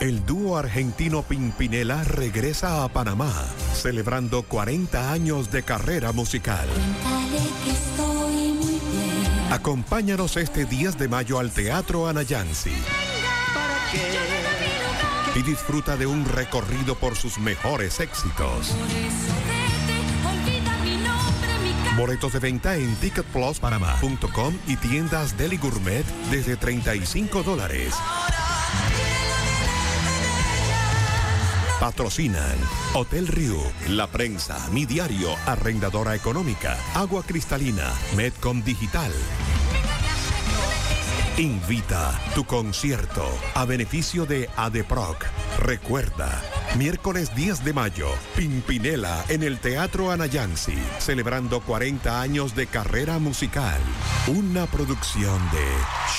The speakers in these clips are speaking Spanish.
El dúo argentino Pimpinela regresa a Panamá, celebrando 40 años de carrera musical. Acompáñanos este 10 de mayo al Teatro Anayansi. Y disfruta de un recorrido por sus mejores éxitos. Boletos de venta en ticketpluspanamá.com y tiendas Deli Gourmet desde 35 dólares. Patrocinan Hotel Rio, La Prensa, Mi Diario, Arrendadora Económica, Agua Cristalina, Medcom Digital. Invita tu concierto a beneficio de ADEPROC. Recuerda, miércoles 10 de mayo, Pimpinela en el Teatro Anayansi, celebrando 40 años de carrera musical. Una producción de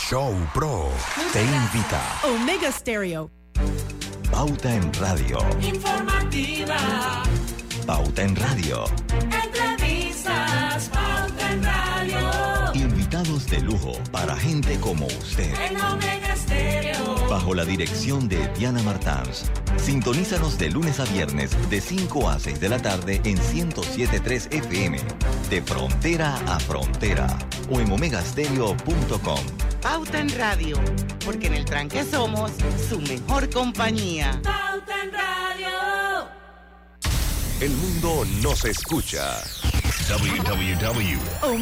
Show Pro. Te invita. Omega Stereo. Pauta en Radio. Informativa. Pauta en Radio. Para gente como usted. En Omega Stereo. Bajo la dirección de Diana Martans. Sintonízanos de lunes a viernes de 5 a 6 de la tarde en 107.3 FM. De frontera a frontera. O en omegastereo.com. Pauta en Radio, porque en el tranque somos su mejor compañía. Pauta en Radio. El mundo nos escucha. www.com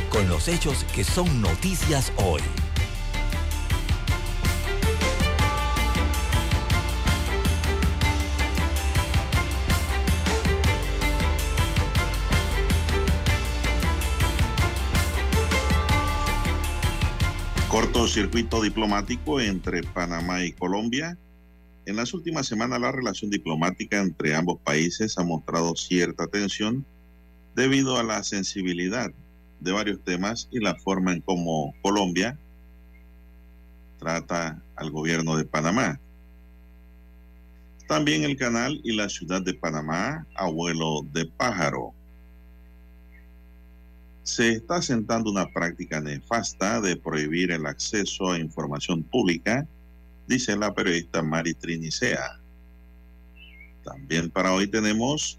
con los hechos que son noticias hoy. Cortocircuito diplomático entre Panamá y Colombia. En las últimas semanas la relación diplomática entre ambos países ha mostrado cierta tensión debido a la sensibilidad de varios temas y la forma en cómo Colombia trata al gobierno de Panamá. También el canal y la ciudad de Panamá, abuelo de pájaro. Se está sentando una práctica nefasta de prohibir el acceso a información pública, dice la periodista Mari Trinicea. También para hoy tenemos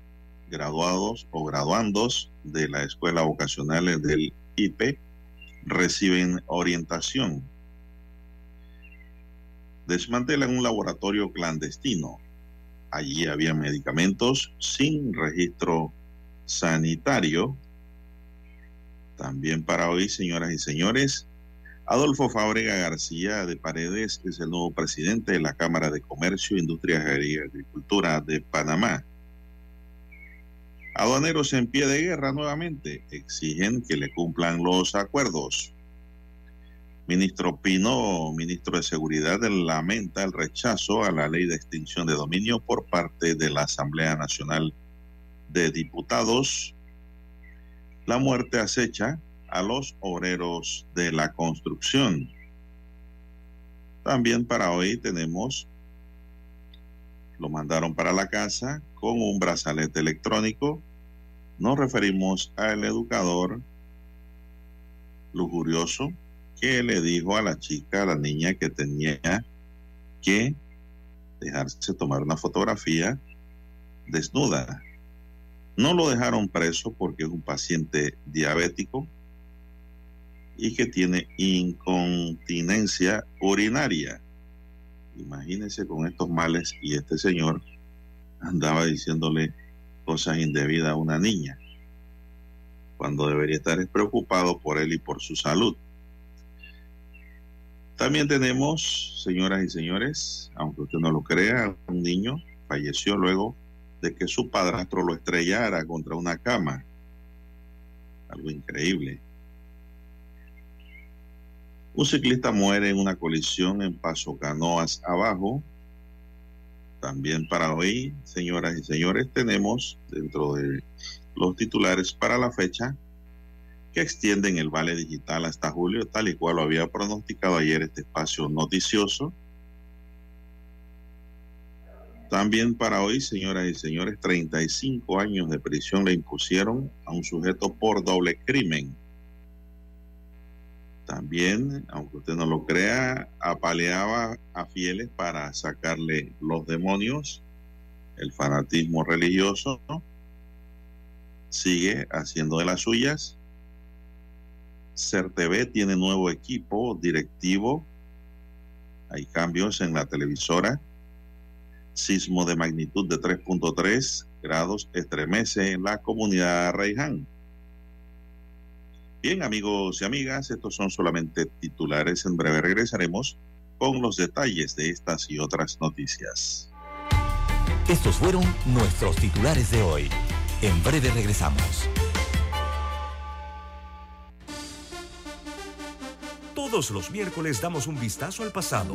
graduados o graduandos de la escuela vocacional del IP reciben orientación. Desmantelan un laboratorio clandestino. Allí había medicamentos sin registro sanitario. También para hoy, señoras y señores, Adolfo Fábrega García de Paredes es el nuevo presidente de la Cámara de Comercio, Industria y Agricultura de Panamá. Aduaneros en pie de guerra nuevamente exigen que le cumplan los acuerdos. Ministro Pino, ministro de Seguridad, lamenta el rechazo a la ley de extinción de dominio por parte de la Asamblea Nacional de Diputados. La muerte acecha a los obreros de la construcción. También para hoy tenemos, lo mandaron para la casa con un brazalete electrónico. Nos referimos al educador lujurioso que le dijo a la chica, a la niña que tenía que dejarse tomar una fotografía desnuda. No lo dejaron preso porque es un paciente diabético y que tiene incontinencia urinaria. Imagínense con estos males y este señor andaba diciéndole cosas indebidas a una niña, cuando debería estar preocupado por él y por su salud. También tenemos, señoras y señores, aunque usted no lo crea, un niño falleció luego de que su padrastro lo estrellara contra una cama. Algo increíble. Un ciclista muere en una colisión en Paso Canoas abajo. También para hoy, señoras y señores, tenemos dentro de los titulares para la fecha que extienden el vale digital hasta julio, tal y cual lo había pronosticado ayer este espacio noticioso. También para hoy, señoras y señores, 35 años de prisión le impusieron a un sujeto por doble crimen. También, aunque usted no lo crea, apaleaba a fieles para sacarle los demonios, el fanatismo religioso, sigue haciendo de las suyas. CERTV tiene nuevo equipo directivo, hay cambios en la televisora sismo de magnitud de 3.3 grados estremece en la comunidad Reiján. Bien, amigos y amigas, estos son solamente titulares. En breve regresaremos con los detalles de estas y otras noticias. Estos fueron nuestros titulares de hoy. En breve regresamos. Todos los miércoles damos un vistazo al pasado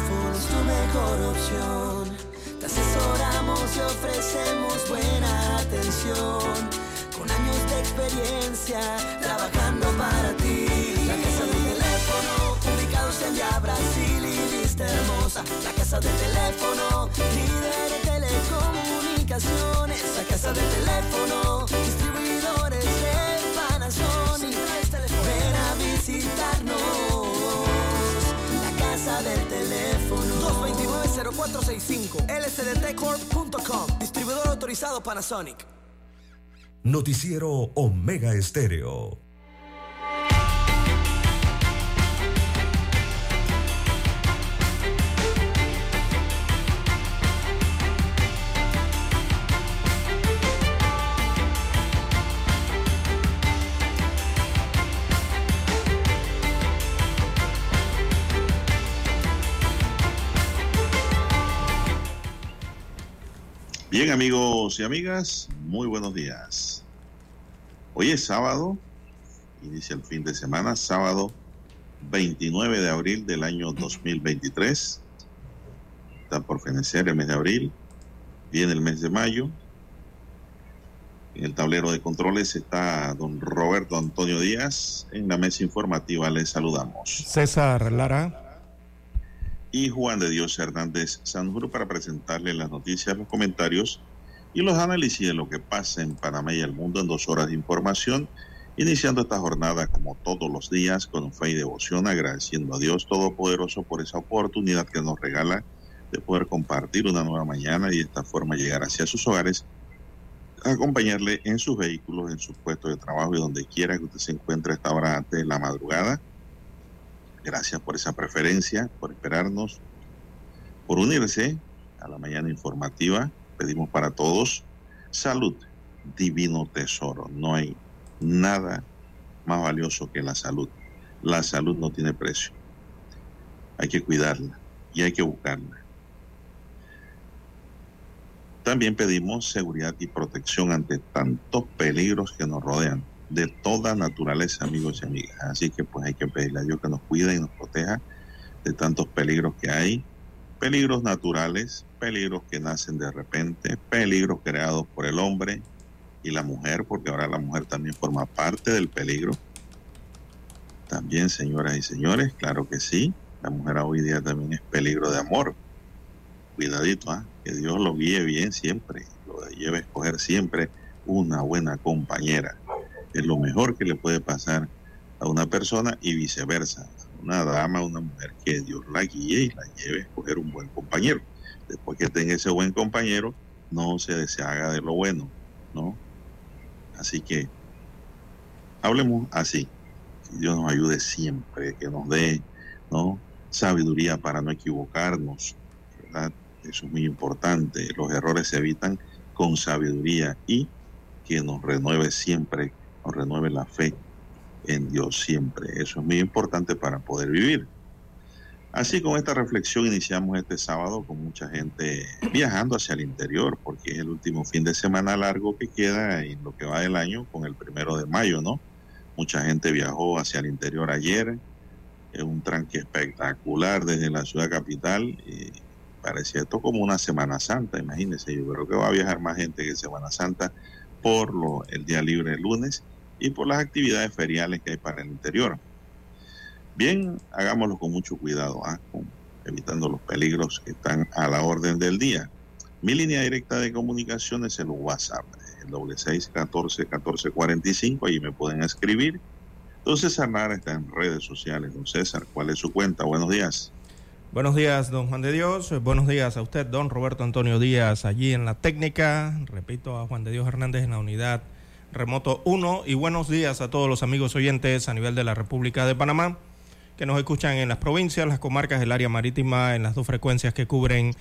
es tu mejor opción. Te asesoramos y ofrecemos buena atención. Con años de experiencia, trabajando para ti. La casa del teléfono, ubicados en Via Brasil y lista hermosa. La casa del teléfono, 229-0465 lsdtcorp.com Distribuidor autorizado Panasonic. Noticiero Omega Estéreo. Bien, amigos y amigas, muy buenos días. Hoy es sábado, inicia el fin de semana, sábado 29 de abril del año 2023. Está por fenecer el mes de abril, viene el mes de mayo. En el tablero de controles está don Roberto Antonio Díaz. En la mesa informativa les saludamos. César Lara. Y Juan de Dios Hernández Sanjuro para presentarle las noticias, los comentarios y los análisis de lo que pasa en Panamá y el mundo en dos horas de información, iniciando esta jornada como todos los días con fe y devoción, agradeciendo a Dios Todopoderoso por esa oportunidad que nos regala de poder compartir una nueva mañana y de esta forma llegar hacia sus hogares, acompañarle en sus vehículos, en su puesto de trabajo y donde quiera que usted se encuentre a esta hora antes de la madrugada Gracias por esa preferencia, por esperarnos, por unirse a la mañana informativa. Pedimos para todos salud, divino tesoro. No hay nada más valioso que la salud. La salud no tiene precio. Hay que cuidarla y hay que buscarla. También pedimos seguridad y protección ante tantos peligros que nos rodean de toda naturaleza, amigos y amigas. Así que pues hay que pedirle a Dios que nos cuide y nos proteja de tantos peligros que hay. Peligros naturales, peligros que nacen de repente, peligros creados por el hombre y la mujer, porque ahora la mujer también forma parte del peligro. También, señoras y señores, claro que sí. La mujer hoy día también es peligro de amor. Cuidadito, ¿ah? que Dios lo guíe bien siempre, lo lleve a escoger siempre una buena compañera. Es lo mejor que le puede pasar a una persona y viceversa. Una dama, una mujer que Dios la guíe y la lleve a escoger un buen compañero. Después que tenga ese buen compañero, no se deshaga de lo bueno, ¿no? Así que hablemos así. Que Dios nos ayude siempre, que nos dé, ¿no? Sabiduría para no equivocarnos, ¿verdad? Eso es muy importante. Los errores se evitan con sabiduría y que nos renueve siempre, nos renueve la fe en Dios siempre. Eso es muy importante para poder vivir. Así con esta reflexión iniciamos este sábado con mucha gente viajando hacia el interior, porque es el último fin de semana largo que queda en lo que va del año con el primero de mayo, ¿no? Mucha gente viajó hacia el interior ayer, es un tranque espectacular desde la ciudad capital, y parecía esto como una Semana Santa, imagínense, yo creo que va a viajar más gente que Semana Santa por lo, el día libre el lunes y por las actividades feriales que hay para el interior. Bien, hagámoslo con mucho cuidado, ¿ah? evitando los peligros que están a la orden del día. Mi línea directa de comunicación es el WhatsApp, el doble seis catorce catorce cuarenta y cinco, ahí me pueden escribir. Don César Nara está en redes sociales. Don César, ¿cuál es su cuenta? Buenos días. Buenos días, don Juan de Dios. Buenos días a usted, don Roberto Antonio Díaz, allí en la técnica. Repito, a Juan de Dios Hernández en la unidad remoto 1. Y buenos días a todos los amigos oyentes a nivel de la República de Panamá que nos escuchan en las provincias, las comarcas del área marítima, en las dos frecuencias que cubren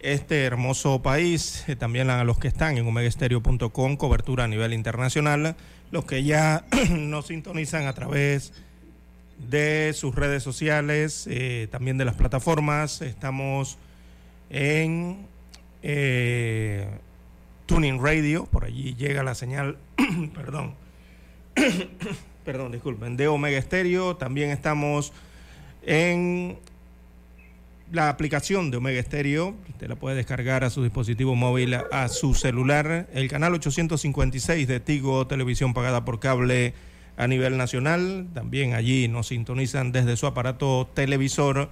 este hermoso país. Eh, también a los que están en omegaestereo.com, cobertura a nivel internacional. Los que ya nos sintonizan a través de sus redes sociales, eh, también de las plataformas. Estamos en eh, Tuning Radio, por allí llega la señal, perdón, perdón, disculpen, de Omega Estéreo. También estamos en la aplicación de Omega Estéreo. Usted la puede descargar a su dispositivo móvil, a su celular. El canal 856 de Tigo, televisión pagada por cable a nivel nacional. También allí nos sintonizan desde su aparato televisor.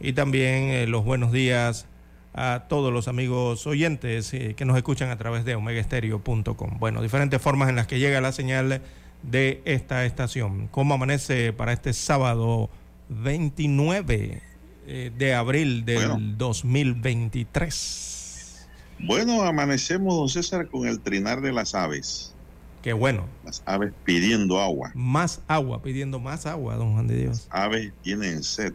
Y también eh, los buenos días a todos los amigos oyentes eh, que nos escuchan a través de omegaestereo.com. Bueno, diferentes formas en las que llega la señal de esta estación. ¿Cómo amanece para este sábado 29 eh, de abril del Bueno. 2023? Bueno, amanecemos, don César, con el trinar de las aves. Qué bueno. Las aves pidiendo agua. Más agua, pidiendo más agua, don Juan de Dios. Aves tienen sed.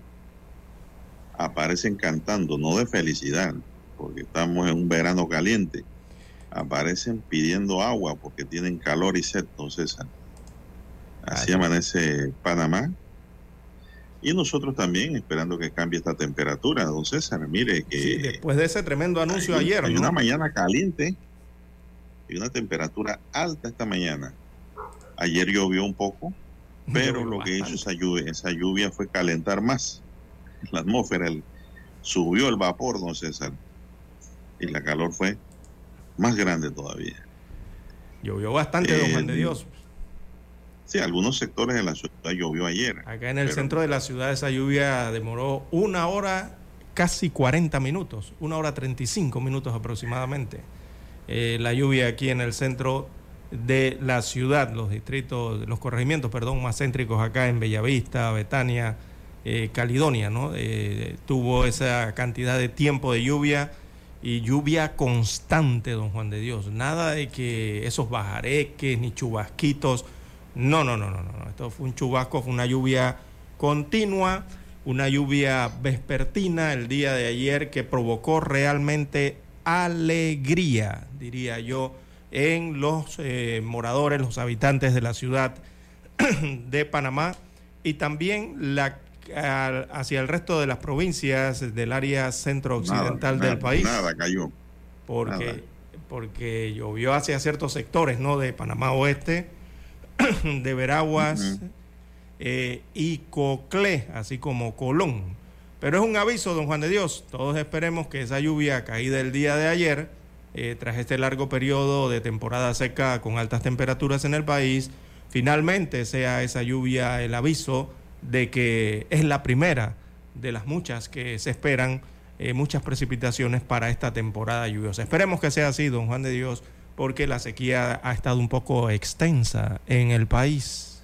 Aparecen cantando, no de felicidad, porque estamos en un verano caliente. Aparecen pidiendo agua porque tienen calor y sed, don César. Así Ay. amanece Panamá. Y nosotros también esperando que cambie esta temperatura, don César. Mire que Sí, después de ese tremendo anuncio hay, ayer, hay ¿no? una mañana caliente y una temperatura alta esta mañana. Ayer llovió un poco, pero lo que hizo esa lluvia, esa lluvia fue calentar más la atmósfera, el- subió el vapor, don César, y la calor fue más grande todavía. Llovió bastante, don Juan de Eh, Dios. Sí, algunos sectores de la ciudad llovió ayer. Acá en el pero- centro de la ciudad esa lluvia demoró una hora, casi 40 minutos, una hora 35 minutos aproximadamente. Eh, la lluvia aquí en el centro de la ciudad, los distritos, los corregimientos, perdón, más céntricos acá en Bellavista, Betania, eh, Caledonia, ¿no? Eh, tuvo esa cantidad de tiempo de lluvia y lluvia constante, don Juan de Dios. Nada de que esos bajareques ni chubasquitos. No, no, no, no, no. Esto fue un chubasco, fue una lluvia continua, una lluvia vespertina el día de ayer que provocó realmente alegría, diría yo, en los eh, moradores, los habitantes de la ciudad de Panamá y también la, hacia el resto de las provincias del área centro-occidental del país Nada cayó. porque, Nada. porque llovió hacia ciertos sectores ¿no? de Panamá Oeste, de Veraguas eh, y Coclé, así como Colón. Pero es un aviso, don Juan de Dios. Todos esperemos que esa lluvia caída el día de ayer, eh, tras este largo periodo de temporada seca con altas temperaturas en el país, finalmente sea esa lluvia el aviso de que es la primera de las muchas que se esperan, eh, muchas precipitaciones para esta temporada lluviosa. Esperemos que sea así, don Juan de Dios, porque la sequía ha estado un poco extensa en el país.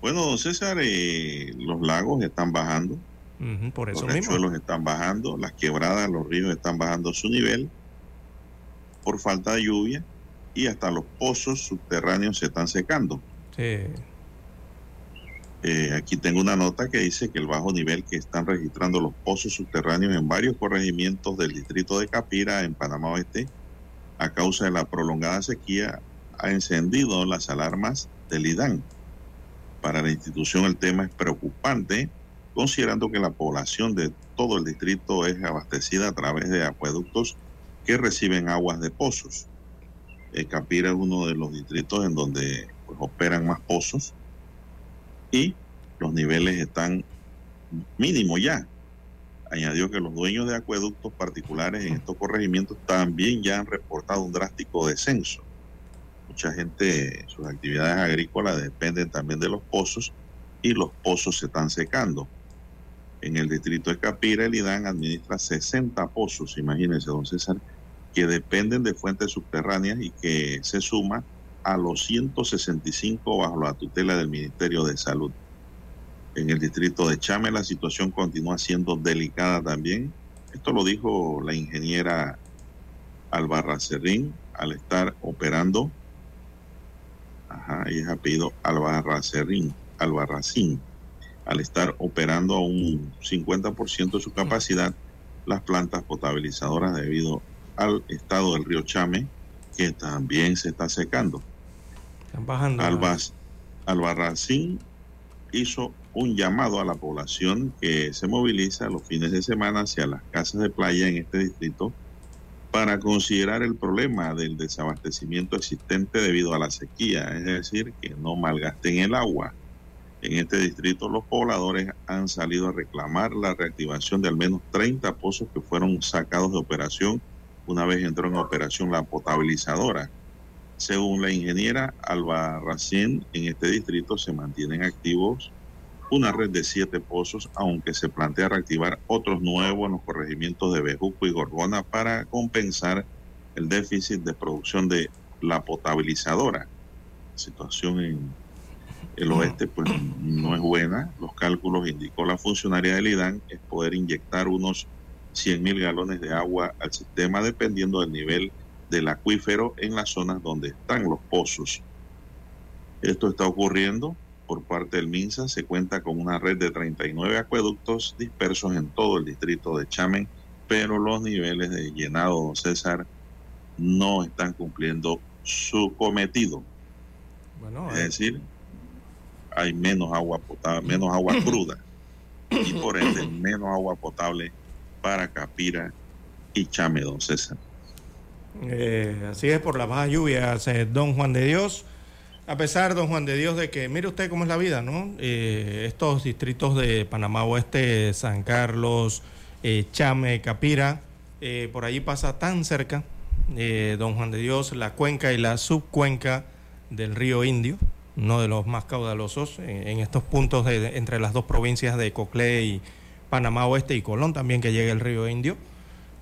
Bueno, César, eh, los lagos están bajando, Por eso los riachuelos están bajando, las quebradas, los ríos están bajando su nivel por falta de lluvia y hasta los pozos subterráneos se están secando. Sí. Eh, aquí tengo una nota que dice que el bajo nivel que están registrando los pozos subterráneos en varios corregimientos del distrito de Capira, en Panamá Oeste, a causa de la prolongada sequía, ha encendido las alarmas del IDAN. Para la institución el tema es preocupante, considerando que la población de todo el distrito es abastecida a través de acueductos que reciben aguas de pozos. Eh, Capira es uno de los distritos en donde pues, operan más pozos y los niveles están mínimos ya. Añadió que los dueños de acueductos particulares en estos corregimientos también ya han reportado un drástico descenso. Mucha gente, sus actividades agrícolas dependen también de los pozos y los pozos se están secando. En el distrito de Capira, el IDAN administra 60 pozos, imagínense, don César, que dependen de fuentes subterráneas y que se suma a los 165 bajo la tutela del Ministerio de Salud. En el distrito de Chame la situación continúa siendo delicada también. Esto lo dijo la ingeniera Albarracerrín al estar operando. Ajá, y es apellido Albarracerrín, Albarracín. Al estar operando a un 50% de su capacidad las plantas potabilizadoras debido al estado del río Chame, que también se está secando. Están bajando. Albas, Albarracín hizo un llamado a la población que se moviliza los fines de semana hacia las casas de playa en este distrito para considerar el problema del desabastecimiento existente debido a la sequía, es decir, que no malgasten el agua. En este distrito los pobladores han salido a reclamar la reactivación de al menos 30 pozos que fueron sacados de operación una vez entró en operación la potabilizadora. Según la ingeniera Alba Racien, en este distrito se mantienen activos una red de siete pozos, aunque se plantea reactivar otros nuevos en los corregimientos de Bejuco y Gorgona para compensar el déficit de producción de la potabilizadora. Situación en el oeste pues no es buena. Los cálculos indicó la funcionaria del IDAN es poder inyectar unos 100 mil galones de agua al sistema dependiendo del nivel del acuífero en las zonas donde están los pozos. Esto está ocurriendo por parte del MINSA. Se cuenta con una red de 39 acueductos dispersos en todo el distrito de Chamen, pero los niveles de llenado, don César, no están cumpliendo su cometido. Bueno, Es eh, decir, hay menos agua potable, menos agua cruda y por ende menos agua potable para Capira y Chame, don César. Eh, así es por las bajas lluvias, eh, don Juan de Dios. A pesar, don Juan de Dios, de que mire usted cómo es la vida, ¿no? Eh, estos distritos de Panamá Oeste, San Carlos, eh, Chame, Capira, eh, por allí pasa tan cerca, eh, don Juan de Dios, la cuenca y la subcuenca del río Indio, uno de los más caudalosos en estos puntos de- entre las dos provincias de Coclé y Panamá Oeste y Colón también que llega el río Indio.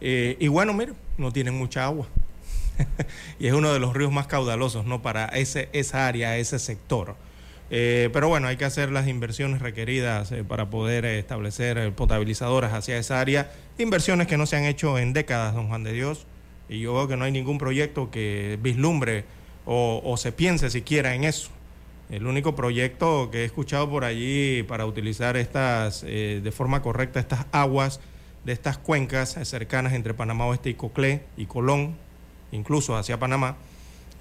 Eh, y bueno, mire, no tienen mucha agua. y es uno de los ríos más caudalosos, ¿no? Para ese, esa área, ese sector. Eh, pero bueno, hay que hacer las inversiones requeridas eh, para poder establecer potabilizadoras hacia esa área. Inversiones que no se han hecho en décadas, don Juan de Dios. Y yo veo que no hay ningún proyecto que vislumbre o se piense siquiera en eso. El único proyecto que he escuchado por allí para utilizar estas eh, de forma correcta estas aguas de estas cuencas cercanas entre Panamá Oeste y Coclé y Colón, incluso hacia Panamá,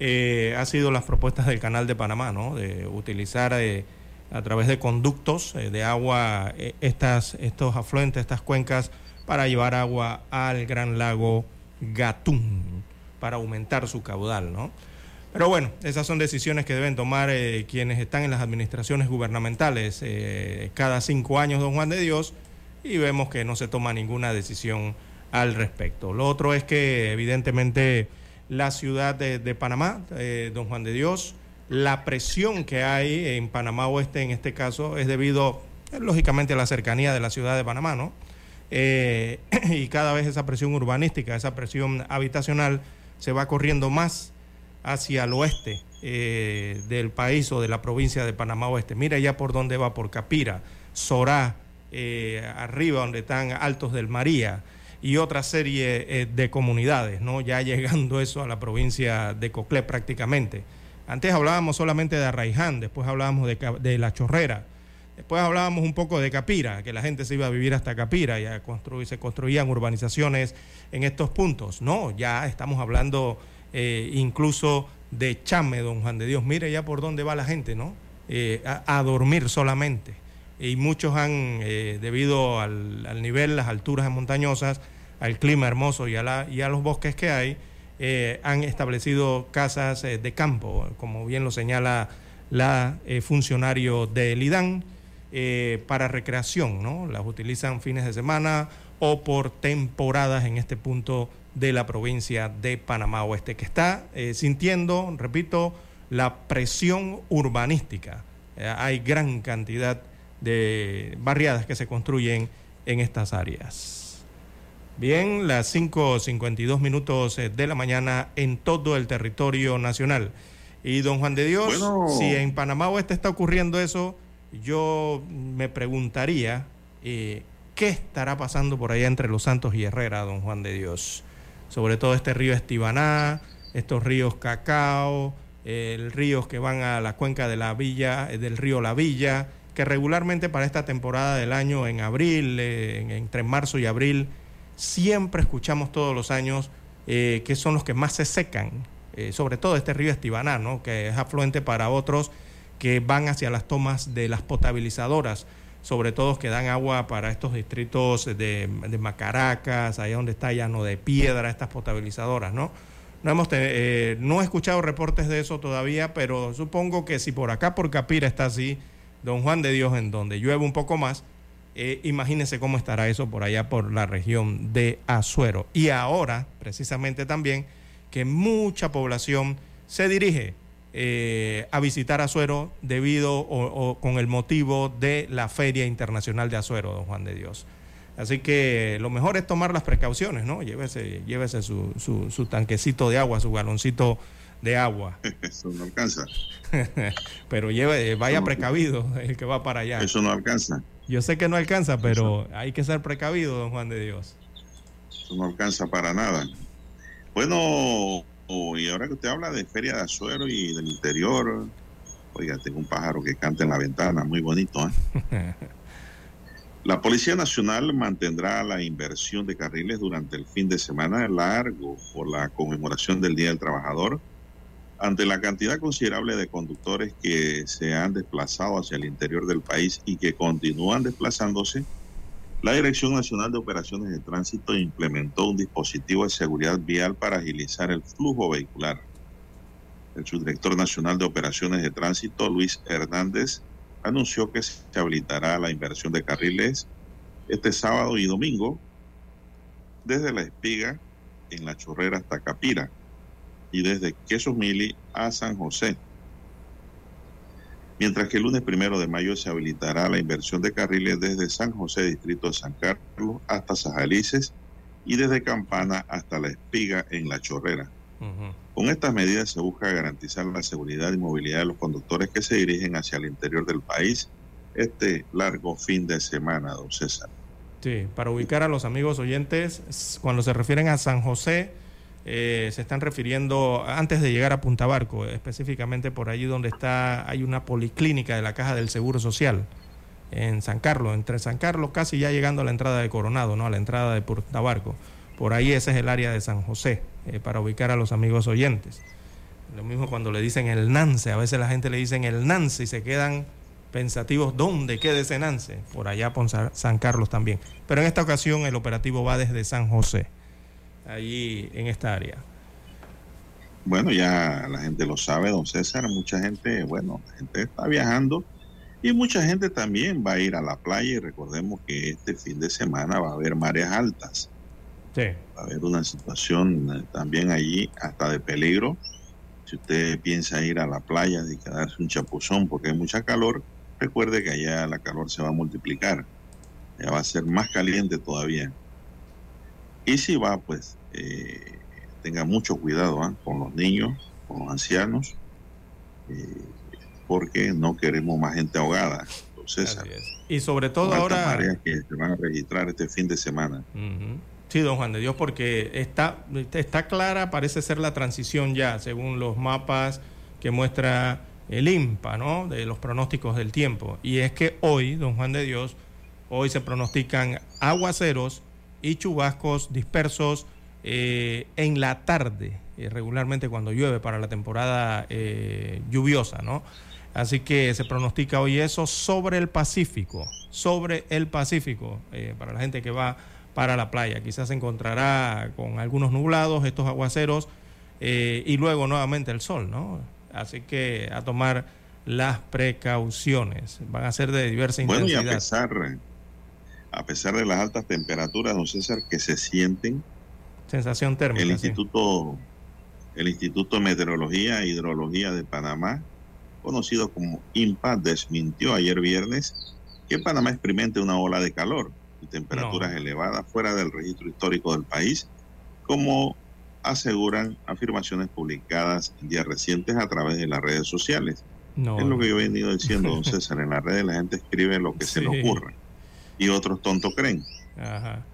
eh, ha sido las propuestas del Canal de Panamá, ¿no? De utilizar eh, a través de conductos de agua estas, estos afluentes, estas cuencas, para llevar agua al Gran Lago Gatún, para aumentar su caudal, ¿no? Pero bueno, esas son decisiones que deben tomar eh, quienes están en las administraciones gubernamentales eh, cada cinco años, don Juan de Dios, y vemos que no se toma ninguna decisión al respecto. Lo otro es que evidentemente la ciudad de, Panamá, eh, don Juan de Dios, la presión que hay en Panamá Oeste en este caso es debido, lógicamente, a la cercanía de la ciudad de Panamá, ¿no? Y cada vez esa presión urbanística, esa presión habitacional se va corriendo más hacia el oeste eh, del país o de la provincia de Panamá Oeste. Mira ya por dónde va, por Capira, Sorá, eh, arriba donde están Altos del María y otra serie eh, de comunidades, ¿no? Ya llegando eso a la provincia de Coclé prácticamente. Antes hablábamos solamente de Arraiján, después hablábamos de, La Chorrera, después hablábamos un poco de Capira, que la gente se iba a vivir hasta Capira y a construir, se construían urbanizaciones en estos puntos. No, ya estamos hablando eh, incluso de Chame, don Juan de Dios. Mire ya por dónde va la gente, ¿no? Eh, a, dormir solamente. Y muchos han, eh, debido al, al nivel, las alturas montañosas, al clima hermoso y a, la, y a los bosques que hay, han establecido casas de campo, como bien lo señala la funcionario del IDAN, para recreación, ¿no? Las utilizan fines de semana o por temporadas en este punto de la provincia de Panamá Oeste, que está eh, sintiendo, repito, la presión urbanística. Eh, hay gran cantidad de barriadas que se construyen en estas áreas. Bien, las 5.52 minutos eh, de la mañana en todo el territorio nacional. Y don Juan de Dios, Bueno. si en Panamá Oeste está ocurriendo eso, yo me preguntaría eh, qué estará pasando por allá entre Los Santos y Herrera, don Juan de Dios. Sobre todo este río Estibaná, estos ríos Cacao, el ríos que van a la cuenca de la villa, eh, del río La Villa, que regularmente para esta temporada del año, en abril, eh, en- entre marzo y abril, siempre escuchamos todos los años eh, que son los que más se secan, sobre todo este río Estibaná, ¿no? que es afluente para otros que van hacia las tomas de las potabilizadoras, sobre todo que dan agua para estos distritos de, Macaracas, allá donde está Llano de Piedra, estas potabilizadoras, ¿no? No, hemos eh, no he escuchado reportes de eso todavía, pero supongo que si por acá, por Capira, está así, Don Juan de Dios, en donde llueve un poco más, eh, imagínense cómo estará eso por allá, por la región de Azuero. Y ahora, precisamente también, que mucha población se dirige eh, a visitar Azuero debido o, o con el motivo de la Feria Internacional de Azuero, don Juan de Dios. Así que lo mejor es tomar las precauciones, ¿no? Llévese, llévese su, su, su tanquecito de agua, su galoncito de agua. Eso no alcanza. Pero lleve, vaya precavido el que va para allá. Eso no alcanza. Yo sé que no alcanza, pero hay que ser precavido, don Juan de Dios. Eso no alcanza para nada. Bueno, oh, y ahora que usted habla de Feria de Azuero y del interior, oiga, tengo un pájaro que canta en la ventana, muy bonito. ¿eh? La Policía Nacional mantendrá la inversión de carriles durante el fin de semana largo por la conmemoración del Día del Trabajador, ante la cantidad considerable de conductores que se han desplazado hacia el interior del país y que continúan desplazándose. La Dirección Nacional de Operaciones de Tránsito implementó un dispositivo de seguridad vial para agilizar el flujo vehicular. El subdirector nacional de Operaciones de Tránsito, Luis Hernández, anunció que se habilitará la inversión de carriles este sábado y domingo desde La Espiga en La Chorrera hasta Capira y desde Quesos Mili a San José. Mientras que el lunes primero de mayo se habilitará la inversión de carriles desde San José, distrito de San Carlos, hasta Sajalices y desde Campana hasta La Espiga en La Chorrera. Con estas medidas se busca garantizar la seguridad y movilidad de los conductores que se dirigen hacia el interior del país este largo fin de semana, don César. Sí, para ubicar a los amigos oyentes, cuando se refieren a San José, eh, se están refiriendo antes de llegar a Punta Barco, específicamente por allí donde está, hay una policlínica de la Caja del Seguro Social, en San Carlos, entre San Carlos casi ya llegando a la entrada de Coronado, ¿no? A la entrada de Punta Barco. Por ahí ese es el área de San José, eh, para ubicar a los amigos oyentes. Lo mismo cuando le dicen el Nance, a veces la gente le dicen el Nance y se quedan pensativos dónde queda ese Nance, por allá por Sa- San Carlos también. Pero en esta ocasión el operativo va desde San José, allí en esta área. Bueno, ya la gente lo sabe, don César, mucha gente, bueno, la gente está viajando y mucha gente también va a ir a la playa y recordemos que este fin de semana va a haber mareas altas. Sí. Va a haber una situación eh, también allí hasta de peligro Si usted piensa ir a la playa y quedarse un chapuzón porque hay mucha calor, recuerde que allá la calor se va a multiplicar. Ya va a ser más caliente todavía. Y si va, pues eh, tenga mucho cuidado ¿ah? con los niños, con los ancianos, eh, porque no queremos más gente ahogada. Entonces, y sobre todo ahora que se van a registrar este fin de semana. Sí, don Juan de Dios, porque está, está clara, parece ser la transición ya, según los mapas que muestra el INPA, ¿no? De los pronósticos del tiempo. Y es que hoy, don Juan de Dios, hoy se pronostican aguaceros y chubascos dispersos eh, en la tarde, eh, regularmente cuando llueve para la temporada eh, lluviosa, ¿no? Así que se pronostica hoy eso sobre el Pacífico, sobre el Pacífico, para la gente que va para la playa. Quizás se encontrará con algunos nublados estos aguaceros eh, y luego nuevamente el sol, ¿no? Así que a tomar las precauciones. Van a ser de diversa intensidad. Bueno, y a pesar, a pesar de las altas temperaturas, don César, que se sienten. Sensación térmica. El Instituto, el Instituto de Meteorología e Hidrología de Panamá, conocido como INPA, desmintió ayer viernes que Panamá experimente una ola de calor y temperaturas elevadas fuera del registro histórico del país, como aseguran afirmaciones publicadas en días recientes a través de las redes sociales. Es lo que yo he venido diciendo, don César. En las redes la gente escribe lo que se le ocurre y otros tontos creen. Ajá.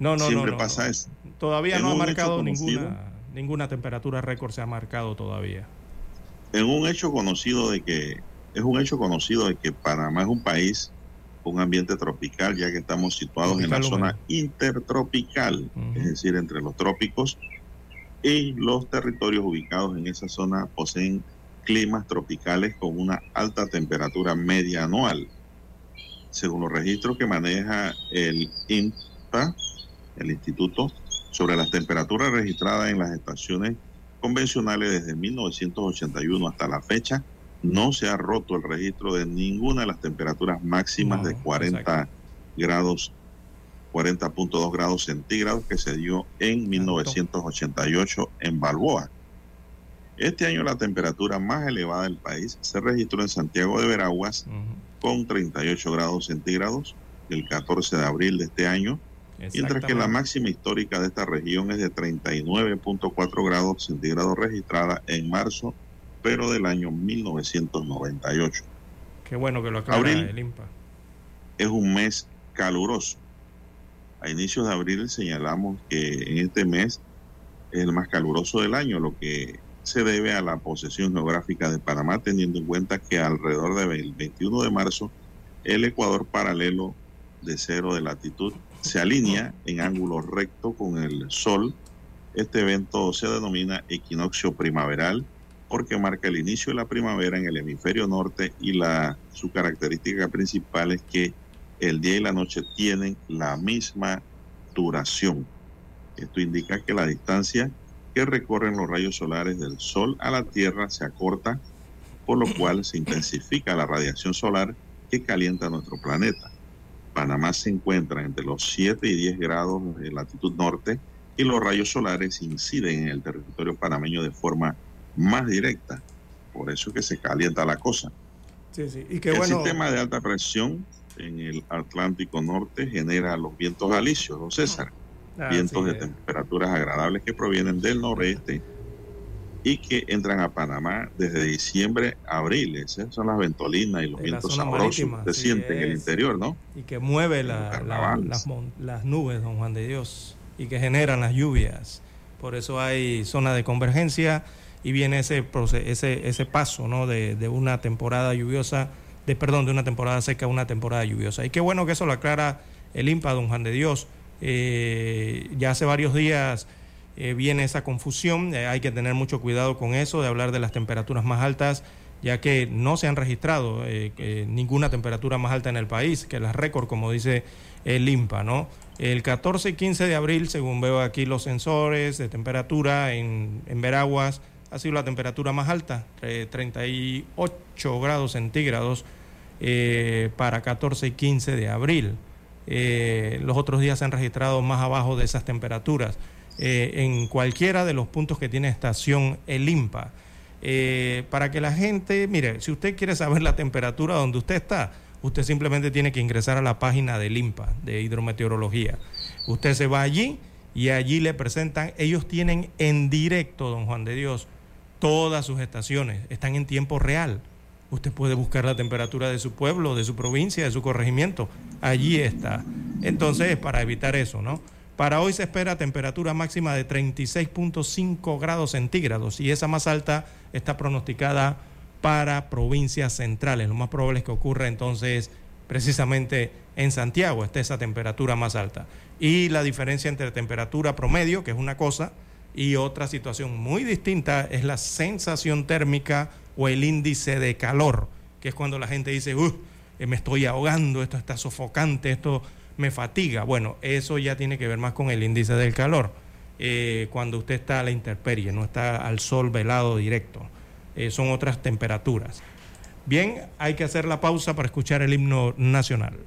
No, no, Siempre no, pasa eso. Todavía no ha marcado ninguna, ninguna temperatura récord, se ha marcado todavía. En un hecho conocido de que, es un hecho conocido de que Panamá es un país un ambiente tropical, ya que estamos situados en la zona intertropical, es decir, entre los trópicos y los territorios ubicados en esa zona poseen climas tropicales con una alta temperatura media anual. Según los registros que maneja el INPA, el Instituto, sobre las temperaturas registradas en las estaciones convencionales desde 1981 hasta la fecha, no se ha roto el registro de ninguna de las temperaturas máximas de 40 grados, 40.2 grados centígrados que se dio en 1988 en Balboa. Este año la temperatura más elevada del país se registró en Santiago de Veraguas con 38 grados centígrados. El 14 de abril de este año, mientras que la máxima histórica de esta región es de 39.4 grados centígrados registrada en marzo pero del año 1998. Qué bueno que lo aclara abril el INPA. Es un mes caluroso. A inicios de abril señalamos que en este mes es el más caluroso del año, lo que se debe a la posesión geográfica de Panamá, teniendo en cuenta que alrededor del 21 de marzo el Ecuador paralelo de cero de latitud se alinea en ángulo recto con el Sol. Este evento se denomina equinoccio primaveral porque marca el inicio de la primavera en el hemisferio norte y la, su característica principal es que el día y la noche tienen la misma duración. Esto indica que la distancia que recorren los rayos solares del Sol a la Tierra se acorta, por lo cual se intensifica la radiación solar que calienta nuestro planeta. Panamá se encuentra entre los 7 y 10 grados de latitud norte y los rayos solares inciden en el territorio panameño de forma más directa. Por eso que se calienta la cosa. Sí, sí. Y el sistema de alta presión en el Atlántico Norte genera los vientos alisios, don César. Ah, vientos de temperaturas agradables que provienen del noreste y que entran a Panamá desde diciembre a abril. Esas son las ventolinas y los vientos sabrosos que se sienten en el interior, ¿no? Y que mueve las, las nubes, don Juan de Dios, y que generan las lluvias. Por eso hay zona de convergencia y viene ese, ese, ese paso ¿no? de, de, una temporada lluviosa, de perdón, de una temporada seca a una temporada lluviosa. Y qué bueno que eso lo aclara el IMPA, don Juan de Dios. Eh, ya hace varios días eh, viene esa confusión, eh, hay que tener mucho cuidado con eso, de hablar de las temperaturas más altas, ya que no se han registrado ninguna temperatura más alta en el país, que las récord, como dice el IMPA, ¿no? El 14 y 15 de abril, según veo aquí los sensores de temperatura en, en Veraguas, ha sido la temperatura más alta, 38 grados centígrados eh, para 14 y 15 de abril. Eh, los otros días se han registrado más abajo de esas temperaturas eh, en cualquiera de los puntos que tiene estación el IMPA. Eh, para que la gente, mire, si usted quiere saber la temperatura donde usted está, usted simplemente tiene que ingresar a la página del INPA, de hidrometeorología. Usted se va allí y allí le presentan, ellos tienen en directo, don Juan de Dios, todas sus estaciones, están en tiempo real. Usted puede buscar la temperatura de su pueblo, de su provincia, de su corregimiento. Allí está. Entonces, para evitar eso, ¿no? Para hoy se espera temperatura máxima de 36.5 grados centígrados y esa más alta está pronosticada para provincias centrales. Lo más probable es que ocurra entonces precisamente en Santiago, esté esa temperatura más alta. Y la diferencia entre temperatura promedio, que es una cosa, y otra situación muy distinta es la sensación térmica o el índice de calor, que es cuando la gente dice, uh, me estoy ahogando, esto está sofocante, esto me fatiga. Bueno, eso ya tiene que ver más con el índice del calor. Eh, cuando usted está a la intemperie, no está al sol velado directo. Eh, son otras temperaturas. Bien, hay que hacer la pausa para escuchar el himno nacional.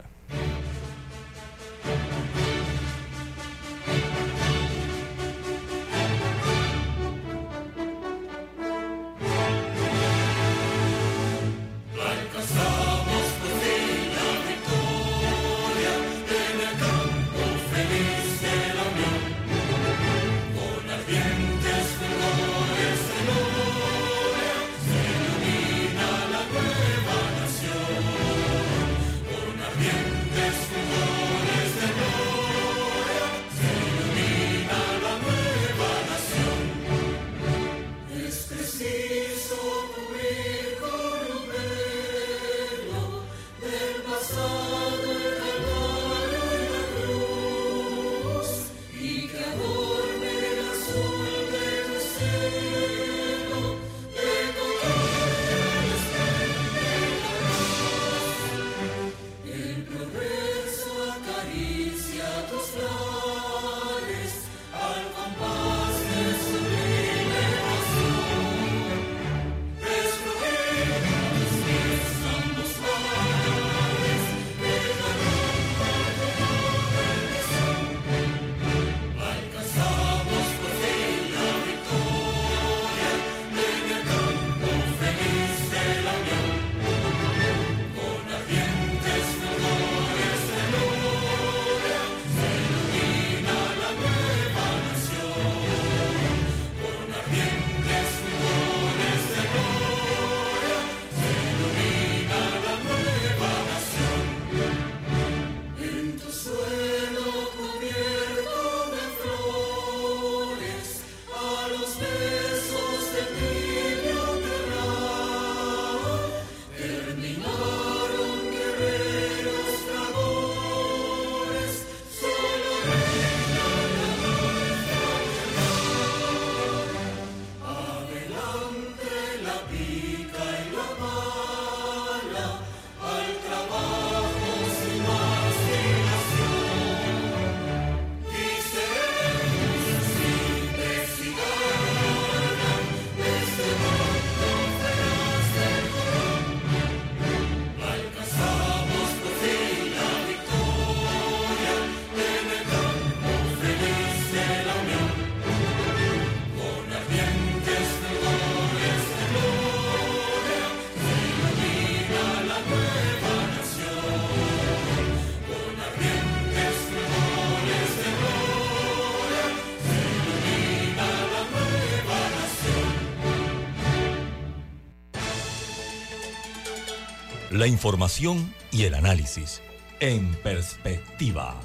La información y el análisis en perspectiva.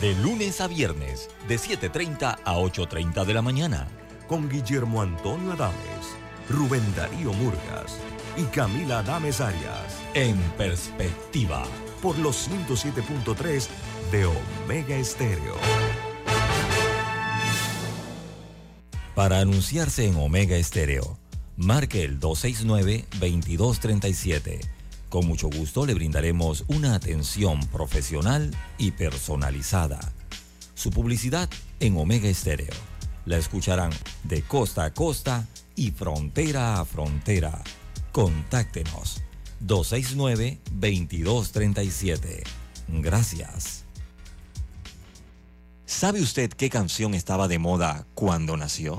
De lunes a viernes, de 7.30 a 8.30 de la mañana. Con Guillermo Antonio Adames, Rubén Darío Murgas y Camila Adames Arias. En perspectiva. Por los 107.3 de Omega Estéreo. Para anunciarse en Omega Estéreo, marque el 269-2237. Con mucho gusto le brindaremos una atención profesional y personalizada. Su publicidad en Omega Estéreo. La escucharán de costa a costa y frontera a frontera. Contáctenos 269-2237. Gracias. ¿Sabe usted qué canción estaba de moda cuando nació?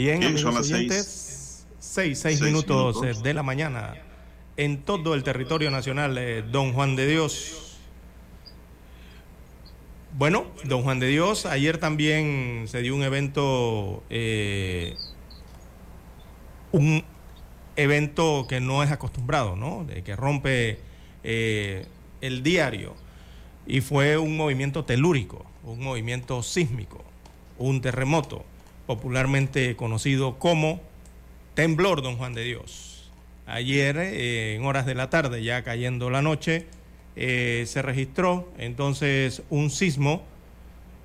Bien, amigos son las oyentes, seis, seis Seis minutos, minutos. de la mañana en todo el territorio nacional, eh, don Juan de Dios. Bueno, don Juan de Dios, ayer también se dio un evento, eh, un evento que no es acostumbrado, ¿no? De que rompe eh, el diario y fue un movimiento telúrico, un movimiento sísmico, un terremoto, popularmente conocido como temblor, don Juan de Dios. Ayer, eh, en horas de la tarde, ya cayendo la noche, eh, se registró entonces un sismo,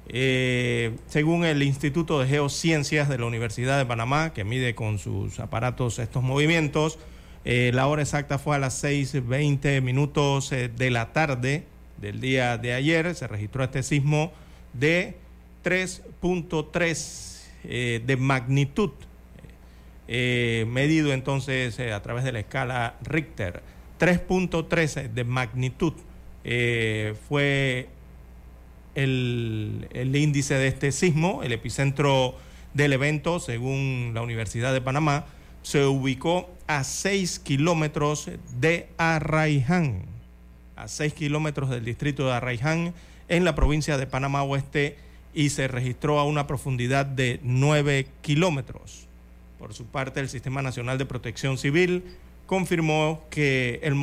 eh, según el Instituto de Geociencias de la Universidad de Panamá, que mide con sus aparatos estos movimientos. la hora exacta fue a las 6.20 minutos de la tarde del día de ayer. Se registró este sismo de 3.3 eh, de magnitud, eh, medido entonces eh, a través de la escala Richter. 3.13 de magnitud fue el, el índice de este sismo, el epicentro del evento, según la Universidad de Panamá, se ubicó a 6 kilómetros de Arraiján, a 6 kilómetros del distrito de Arraiján, en la provincia de Panamá Oeste, y se registró a una profundidad de 9 kilómetros. Por su parte, el Sistema Nacional de Protección Civil confirmó que el,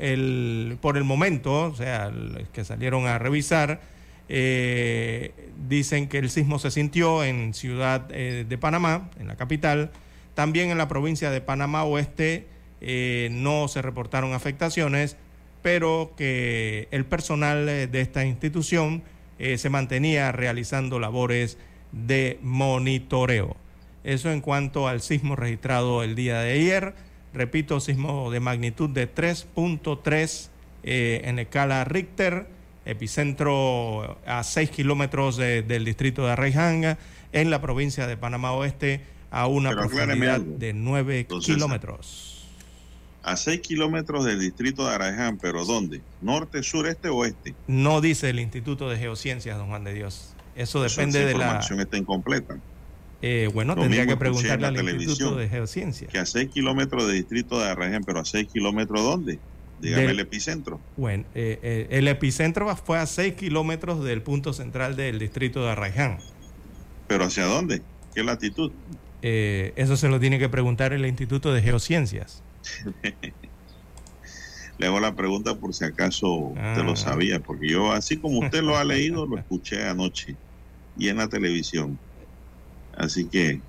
el- por el momento, o sea, los que salieron a revisar, eh, dicen que el sismo se sintió en Ciudad eh, de Panamá, en la capital. También en la provincia de Panamá Oeste eh, no se reportaron afectaciones, pero que el personal de esta institución eh, se mantenía realizando labores de monitoreo. Eso en cuanto al sismo registrado el día de ayer. Repito, sismo de magnitud de 3.3 eh, en escala Richter, epicentro a 6 kilómetros de- del distrito de Arraiján, en la provincia de Panamá Oeste, a una Pero profundidad de 9 don César. kilómetros. A 6 kilómetros del distrito de Araján, pero ¿dónde? ¿Norte, sur, este o oeste? No dice el Instituto de Geociencias, don Juan de Dios. Eso Eso, depende esa de la... información está incompleta. eh, bueno, Lo tendría que preguntarle al Instituto de Geociencias. Que a 6 kilómetros del distrito de Araján, pero a 6 kilómetros ¿dónde? Dígame Del- el epicentro. Bueno, eh, eh, el epicentro fue a 6 kilómetros del punto central del distrito de Arraiján. ¿Pero hacia dónde? ¿Qué latitud? Eh, eso se lo tiene que preguntar el Instituto de Geociencias. Le hago la pregunta por si acaso usted Ah. lo sabía, porque yo, así como usted lo ha leído, lo escuché anoche y en la televisión. Así que eh,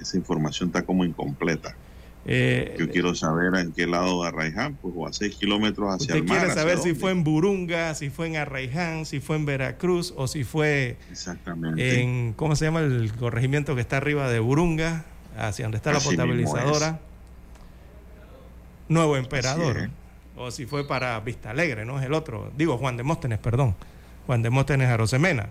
esa información está como incompleta. Eh, Yo quiero saber en qué lado de Arraiján, pues o a 6 kilómetros hacia Usted el mar. quiere saber si dónde. fue en Burunga, si fue en Arraiján, si fue en Veracruz o si fue Exactamente. en, ¿cómo se llama el corregimiento que está arriba de Burunga? Hacia donde está la Así potabilizadora. Nuevo Emperador. O si fue para Vista Alegre, ¿no? Es el otro. Digo, Juan de Móstenes, perdón. Juan de Móstenes Arosemena.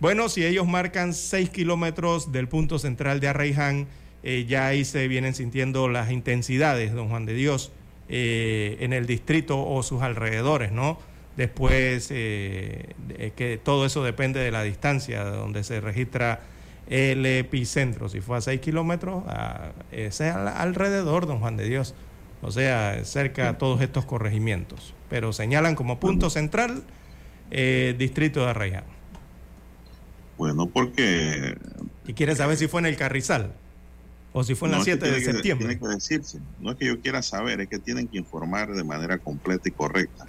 Bueno, si ellos marcan 6 kilómetros del punto central de Arraiján, eh, ya ahí se vienen sintiendo las intensidades, don Juan de Dios, eh, en el distrito o sus alrededores, ¿no? Después, eh, de- que todo eso depende de la distancia de donde se registra el epicentro. Si fue a 6 kilómetros, a- es al- alrededor, don Juan de Dios. O sea, cerca a todos estos corregimientos. Pero señalan como punto central eh, distrito de Arraiján. Bueno, porque Y quiere saber si fue en el Carrizal O si fue en No, la es que 7 de que- septiembre. Tiene que decirse. No es que yo quiera saber, es que tienen que informar de manera completa y correcta.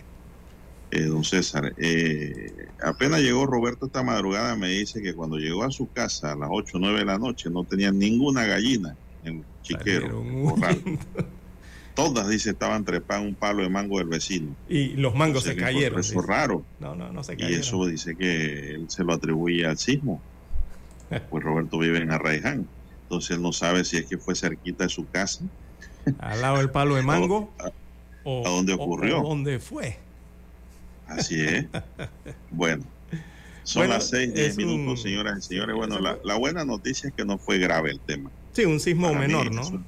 Eh, don César, eh, apenas llegó Roberto esta madrugada, me dice que cuando llegó a su casa a las 8 o 9 de la noche no tenía ninguna gallina en el chiquero. Todas, dice, estaban trepadas un palo de mango del vecino. Y los mangos se cayeron. Eso raro. No, no, no se Y cayeron. eso dice que él se lo atribuye al sismo. Pues Roberto vive en Arraiján. Entonces él no sabe si es que fue cerquita de su casa. Al lado del palo de mango. o, ¿A dónde o- ocurrió? o dónde fue? Así es. Bueno, son Bueno, las seis, diez minutos, un- señoras y señores. Bueno, la, la buena noticia es que no fue grave el tema. Sí, un sismo Para mí, menor, ¿no?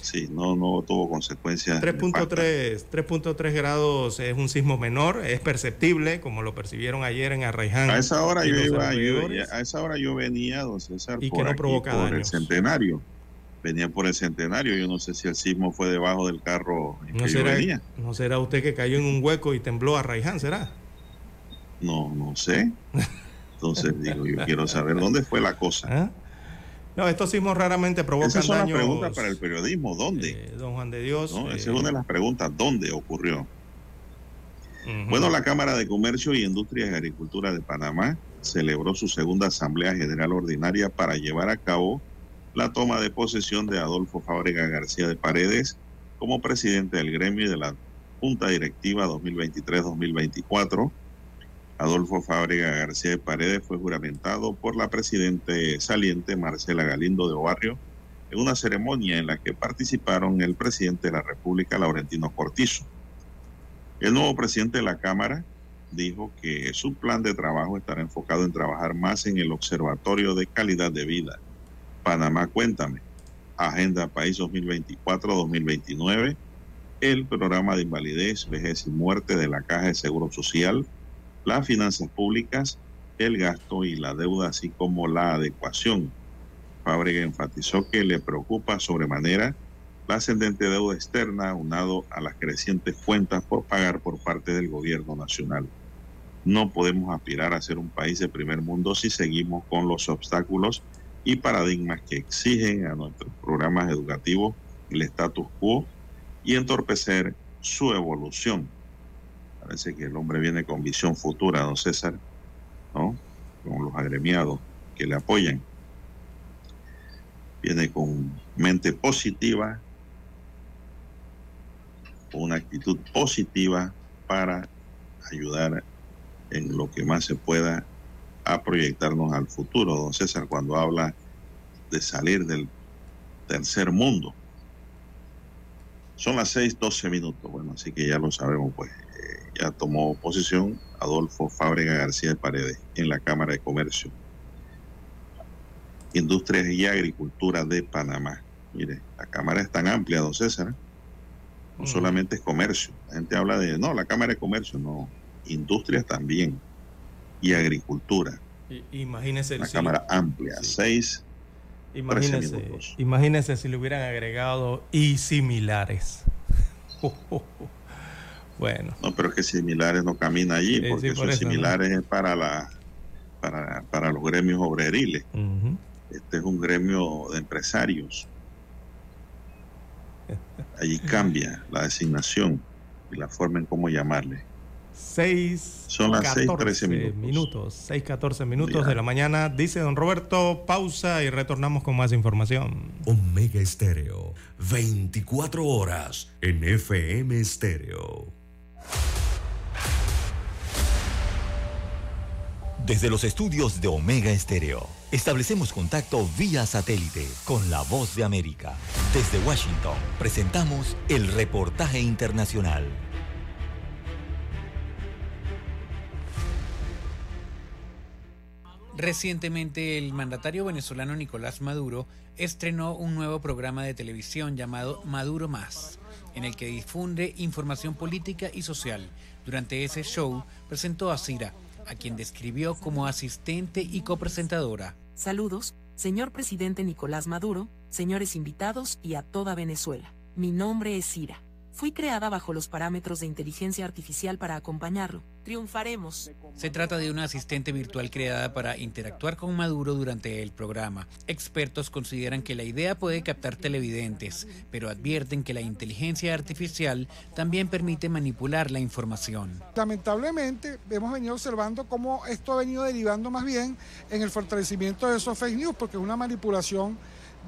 Sí, no, no tuvo consecuencias. nefastas. 3.3 3.3 grados es un sismo menor, es perceptible, como lo percibieron ayer en Arraiján. A esa hora yo iba, yo- a esa hora yo venía, don César, Y que por no aquí, provoca por el centenario. Venía por el centenario. Yo no sé si el sismo fue debajo del carro en ¿No que yo será, venía. ¿No será usted que cayó en un hueco y tembló Arraiján, será? No, no sé. Entonces digo, yo quiero saber dónde fue la cosa. ¿Ah? No, estos sismos raramente provocan Esas son las daños. preguntas para el periodismo. ¿Dónde? eh, don Juan de Dios. ¿No? eh, Esa es una de las preguntas. ¿Dónde ocurrió? Bueno, la Cámara de Comercio y Industrias y Agricultura de Panamá celebró su segunda Asamblea General Ordinaria para llevar a cabo la toma de posesión de Adolfo Fábrega García de Paredes como presidente del gremio y de la Junta Directiva 2023-2024. Adolfo Fábrega García de Paredes fue juramentado por la presidente saliente Marcela Galindo de Obarrio en una ceremonia en la que participaron el presidente de la República, Laurentino Cortizo. El nuevo presidente de la Cámara dijo que su plan de trabajo estará enfocado en trabajar más en el Observatorio de Calidad de Vida. Panamá, cuéntame. Agenda País 2024-2029. El programa de invalidez, vejez y muerte de la Caja de Seguro Social. Las finanzas públicas, el gasto y la deuda, así como la adecuación. Fábrega enfatizó que le preocupa sobremanera la ascendente deuda externa unado a las crecientes cuentas por pagar por parte del gobierno nacional. No podemos aspirar a ser un país de primer mundo si seguimos con los obstáculos y paradigmas que exigen a nuestros programas educativos el status quo y entorpecer su evolución. Parece que el hombre viene con visión futura, don César, ¿no? Con los agremiados que le apoyan. Viene con mente positiva, con una actitud positiva para ayudar en lo que más se pueda a proyectarnos al futuro. Don César, cuando habla de salir del tercer mundo. Son las 6:12 minutos. Bueno, así que ya lo sabemos, pues ya tomó posición Adolfo Fábrega García de Paredes en la Cámara de Comercio, Industrias y Agricultura de Panamá. Mire, la Cámara es tan amplia, don César. No solamente es comercio. La gente habla de, no, la Cámara de Comercio, no. Industrias también. Y agricultura. I- Imagínese Una si- Cámara amplia. Seis, Imagínese, imagínese si le hubieran agregado y similares. Bueno, No, pero es que similares no camina allí, Sí, sí, porque por son eso, ¿no? similares es para la para, para los gremios obreriles. Este es un gremio de empresarios. Allí cambia la designación y la forma en cómo llamarle. 6 Son las 14 6:13 minutos. minutos. 6, 14 minutos Ya. de la mañana. Dice don Roberto, pausa y retornamos con más información. Omega Estéreo, 24 horas en FM Estéreo. Desde los estudios de Omega Estéreo, establecemos contacto vía satélite con la voz de América. Desde Washington, presentamos el reportaje internacional. Recientemente el mandatario venezolano Nicolás Maduro estrenó un nuevo programa de televisión llamado Maduro Más, en el que difunde información política y social. Durante ese show presentó a Cira, a quien describió como asistente y copresentadora. Saludos, señor presidente Nicolás Maduro, señores invitados y a toda Venezuela. Mi nombre es Cira. Fui creada bajo los parámetros de inteligencia artificial para acompañarlo. Triunfaremos. Se trata de una asistente virtual creada para interactuar con Maduro durante el programa. Expertos consideran que la idea puede captar televidentes, pero advierten que la inteligencia artificial también permite manipular la información. Lamentablemente hemos venido observando cómo esto ha venido derivando más bien en el fortalecimiento de esos fake news, porque es una manipulación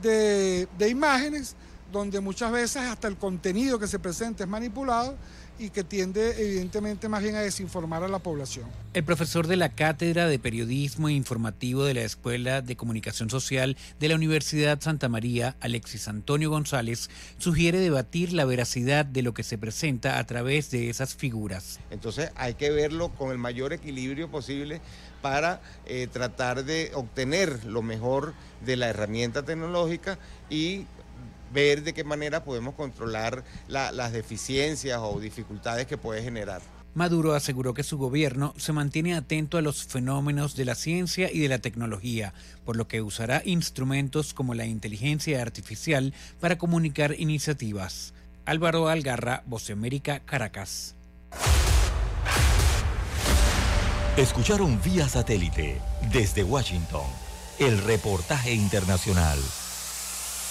de, de imágenes donde muchas veces hasta el contenido que se presenta es manipulado y que tiende evidentemente más bien a desinformar a la población. El profesor de la Cátedra de Periodismo e Informativo de la Escuela de Comunicación Social de la Universidad Santa María, Alexis Antonio González, sugiere debatir la veracidad de lo que se presenta a través de esas figuras. Entonces hay que verlo con el mayor equilibrio posible para eh, tratar de obtener lo mejor de la herramienta tecnológica y ver de qué manera podemos controlar la, las deficiencias o dificultades que puede generar. Maduro aseguró que su gobierno se mantiene atento a los fenómenos de la ciencia y de la tecnología, por lo que usará instrumentos como la inteligencia artificial para comunicar iniciativas. Álvaro Algarra, Voce América, Caracas. Escucharon vía satélite desde Washington el reportaje internacional.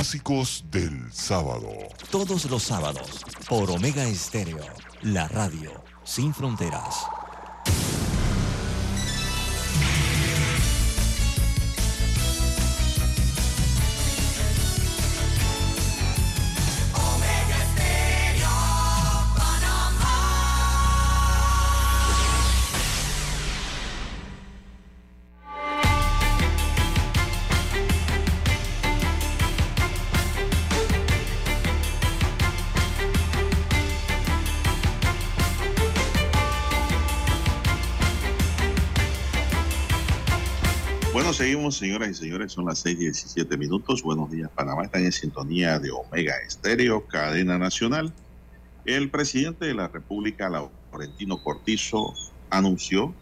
Clásicos del sábado. Todos los sábados, por Omega Estéreo, la radio sin fronteras. Seguimos, señoras y señores, son las 6 y 17 minutos. Buenos días, Panamá. Están en sintonía de Omega Estéreo, cadena nacional. El presidente de la República, Laurentino Cortizo, anunció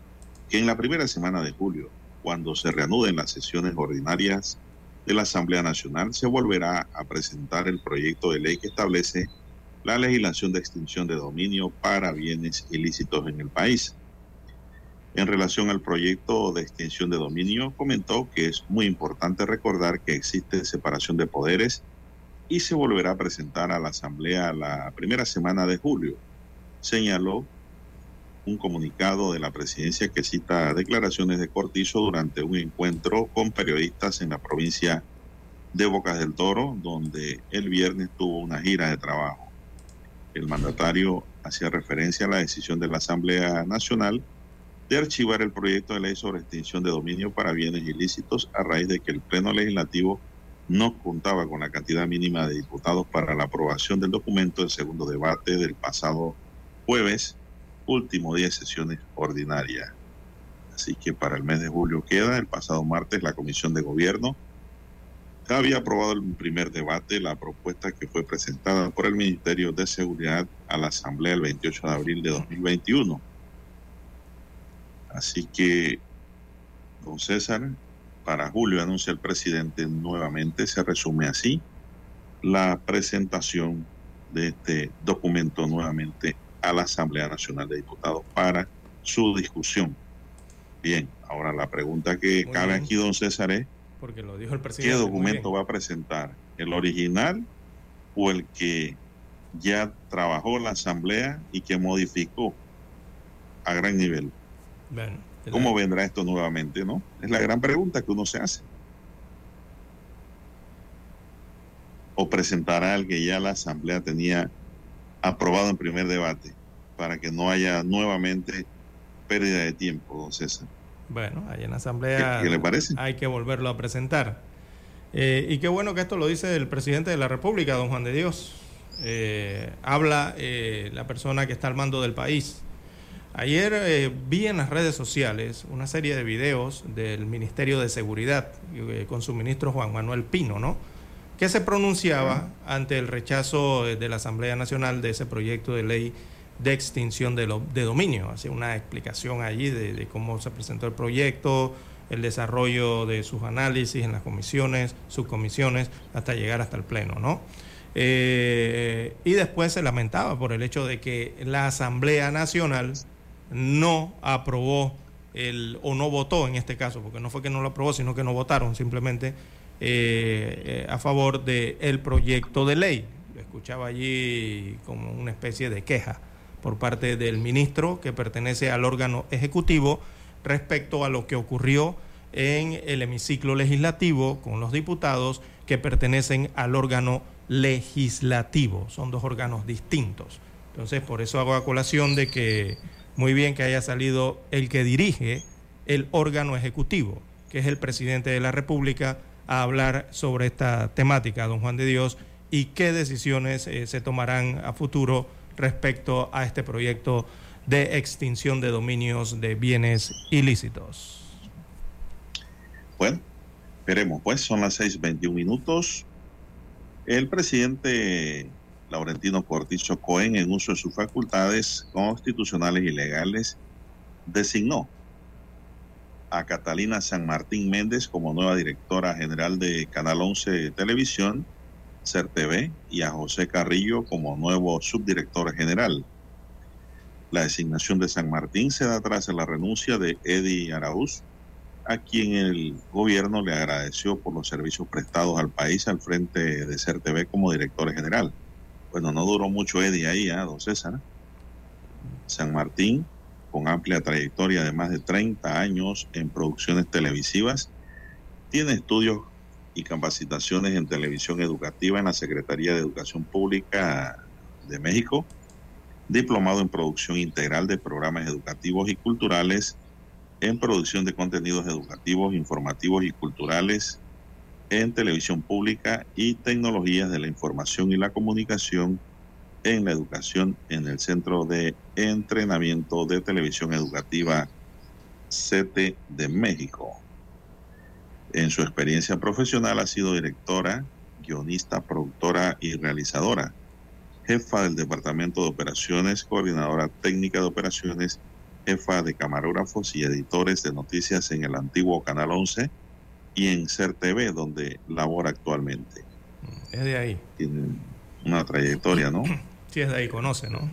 que en la primera semana de julio, cuando se reanuden las sesiones ordinarias de la Asamblea Nacional, se volverá a presentar el proyecto de ley que establece la legislación de extinción de dominio para bienes ilícitos en el país. En relación al proyecto de extinción de dominio, comentó que es muy importante recordar que existe separación de poderes y se volverá a presentar a la Asamblea la primera semana de julio. Señaló un comunicado de la presidencia que cita declaraciones de Cortizo durante un encuentro con periodistas en la provincia de Bocas del Toro, donde el viernes tuvo una gira de trabajo. El mandatario hacía referencia a la decisión de la Asamblea Nacional de archivar el proyecto de ley sobre extinción de dominio para bienes ilícitos a raíz de que el Pleno Legislativo no contaba con la cantidad mínima de diputados para la aprobación del documento del segundo debate del pasado jueves, último día de sesiones ordinarias. Así que para el mes de julio queda, el pasado martes la Comisión de Gobierno había aprobado el primer debate la propuesta que fue presentada por el Ministerio de Seguridad a la Asamblea el 28 de abril de 2021. Así que, don César, para julio anuncia el presidente nuevamente, se resume así la presentación de este documento nuevamente a la Asamblea Nacional de Diputados para su discusión. Bien, ahora la pregunta que Muy cabe bien. aquí, don César, es Porque lo dijo el ¿qué presidente. documento va a presentar? ¿El original o el que ya trabajó la Asamblea y que modificó a gran nivel? Bueno, ¿Cómo vendrá esto nuevamente, no? Es la gran pregunta que uno se hace. O presentará el que ya la Asamblea tenía aprobado en primer debate para que no haya nuevamente pérdida de tiempo, don César. Bueno, ahí en la asamblea ¿Qué- qué le parece? hay que volverlo a presentar. Eh, y qué bueno que esto lo dice el presidente de la República, don Juan de Dios. Eh, habla eh, la persona que está al mando del país. Ayer eh, vi en las redes sociales una serie de videos del Ministerio de Seguridad eh, con su ministro Juan Manuel Pino, ¿no? Que se pronunciaba ante el rechazo de la Asamblea Nacional de ese proyecto de ley de extinción de, lo- de dominio. Hace una explicación allí de, de cómo se presentó el proyecto, el desarrollo de sus análisis en las comisiones, subcomisiones, hasta llegar hasta el Pleno, ¿no? Eh, y después se lamentaba por el hecho de que la Asamblea Nacional no aprobó el, o no votó en este caso, porque no fue que no lo aprobó, sino que no votaron simplemente eh, eh, a favor del proyecto de ley. Lo escuchaba allí como una especie de queja por parte del ministro que pertenece al órgano ejecutivo respecto a lo que ocurrió en el hemiciclo legislativo con los diputados que pertenecen al órgano legislativo. Son dos órganos distintos. Entonces, por eso hago a colación de que muy bien que haya salido el que dirige el órgano ejecutivo, que es el presidente de la República, a hablar sobre esta temática, don Juan de Dios, y qué decisiones eh, se tomarán a futuro respecto a este proyecto de extinción de dominios de bienes ilícitos. Bueno, veremos, pues son las 6:21 minutos. El presidente Laurentino Cortizo Cohen, en uso de sus facultades constitucionales y legales, designó a Catalina San Martín Méndez como nueva directora general de Canal 11 Televisión, CERTV, y a José Carrillo como nuevo subdirector general. La designación de San Martín se da tras la renuncia de Eddie Araúz, a quien el gobierno le agradeció por los servicios prestados al país al frente de CERTV como director general. Bueno, no duró mucho Eddie ahí, ¿ah, don César? San Martín, con amplia trayectoria de más de 30 años en producciones televisivas, tiene estudios y capacitaciones en televisión educativa en la Secretaría de Educación Pública de México, diplomado en producción integral de programas educativos y culturales, en producción de contenidos educativos, informativos y culturales, en televisión pública y tecnologías de la información y la comunicación en la educación en el Centro de Entrenamiento de Televisión Educativa CETE de México. En su experiencia profesional ha sido directora, guionista, productora y realizadora, jefa del Departamento de Operaciones, coordinadora técnica de operaciones, jefa de camarógrafos y editores de noticias en el antiguo Canal 11 y en CERTV, donde labora actualmente. Es de ahí. Tiene una trayectoria, ¿no? Sí, es de ahí, conoce, ¿no?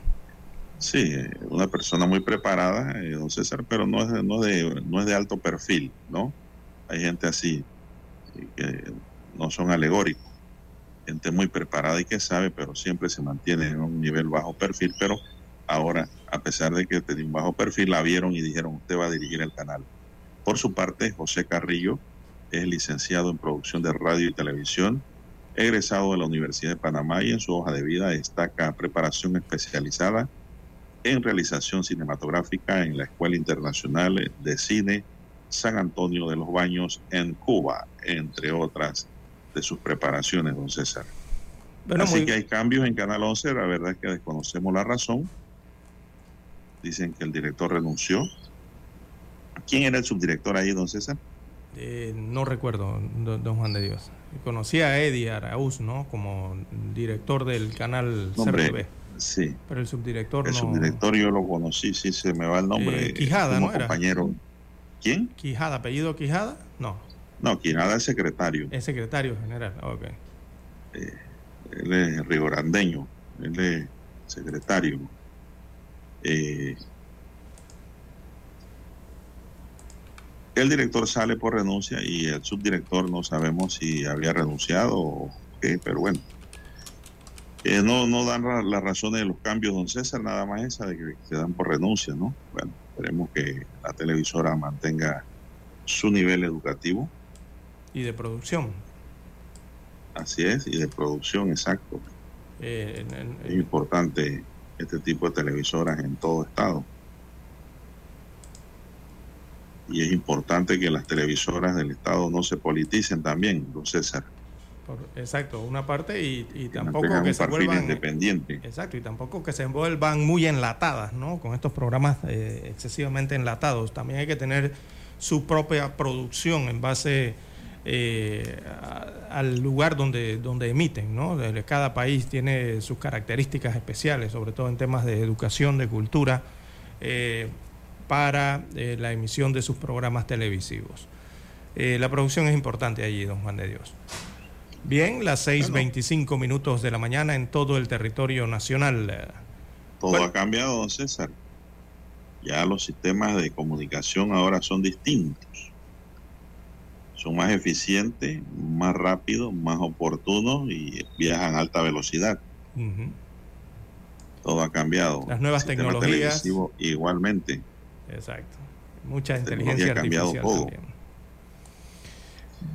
Sí, una persona muy preparada, eh, don César, pero no es, de- no, es de, no es de alto perfil, ¿no? Hay gente así, eh, que no son alegóricos, gente muy preparada y que sabe, pero siempre se mantiene en un nivel bajo perfil, pero ahora, a pesar de que tenía un bajo perfil, la vieron y dijeron, usted va a dirigir el canal. Por su parte, José Carrillo es licenciado en producción de radio y televisión, egresado de la Universidad de Panamá y en su hoja de vida destaca preparación especializada en realización cinematográfica en la Escuela Internacional de Cine San Antonio de los Baños en Cuba, entre otras de sus preparaciones, don César. Bueno, Así muy- que hay cambios en Canal 11, la verdad es que desconocemos la razón. Dicen que el director renunció. ¿Quién era el subdirector ahí, don César? Eh, no recuerdo, don, Juan de Dios. Conocí a Eddie Araúz, ¿no? Como director del canal Nombre, CRTV. sí. Pero el subdirector El no. subdirector yo lo conocí, sí se me va el nombre. Eh, Quijada, como ¿no era? compañero. ¿Quién? Quijada, apellido Quijada? No, No, Quijada es secretario. es secretario general. Ok. Él es rigorandeño. Él es secretario. Eh, el director sale por renuncia y el subdirector no sabemos si había renunciado o qué, pero bueno. Eh, no, no dan ra- las razones de los cambios, don César, nada más esa de que se dan por renuncia, ¿no? Bueno, esperemos que la televisora mantenga su nivel educativo, Y de producción. así es, y de producción, exacto. Eh, en- en- Es importante este tipo de televisoras en todo estado. Y es importante que las televisoras del Estado no se politicen también, don César. Por- exacto, una parte y, y tampoco que se vuelvan independiente. exacto y tampoco que se envuelvan muy enlatadas, ¿no? Con estos programas eh, excesivamente enlatados. También hay que tener su propia producción en base eh, a- al lugar donde donde emiten, ¿no? Cada país tiene sus características especiales, sobre todo en temas de educación, de cultura, eh, para eh, la emisión de sus programas televisivos. Eh, la producción es importante allí, don Juan de Dios. Bien, las 6.25 minutos de la mañana en todo el territorio nacional. Todo ha cambiado, don César. Ya los sistemas de comunicación ahora son distintos. Son más eficientes, más rápidos, más oportunos y viajan a alta velocidad. Todo ha cambiado. Las nuevas El tecnologías. igualmente. Exacto. Mucha tecnología inteligencia ha cambiado artificial todo. también.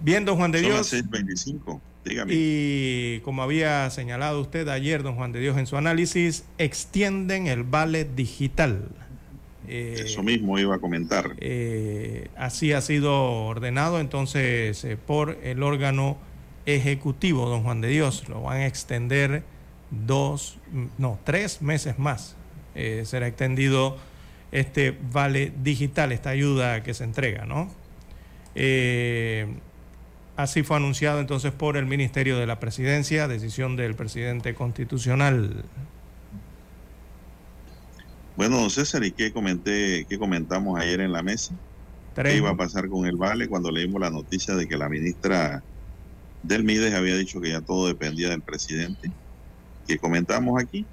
Bien, don Juan de Son las Dios. 6.25. Dígame. Y como había señalado usted ayer, don Juan de Dios, en su análisis, extienden el vale digital. Eh, Eso mismo iba a comentar. eh, así ha sido ordenado entonces eh, por el órgano ejecutivo, don Juan de Dios. Lo van a extender dos, no, tres meses más. Será extendido este vale digital, esta ayuda que se entrega, ¿no? Eh, así fue anunciado entonces por el Ministerio de la Presidencia, decisión del presidente constitucional. Bueno, don César, ¿y qué comenté, qué comentamos ayer en la mesa? ¿Qué iba a pasar con el Vale cuando leímos la noticia de que la ministra del Mides había dicho que ya todo dependía del presidente? ¿Qué comentamos aquí?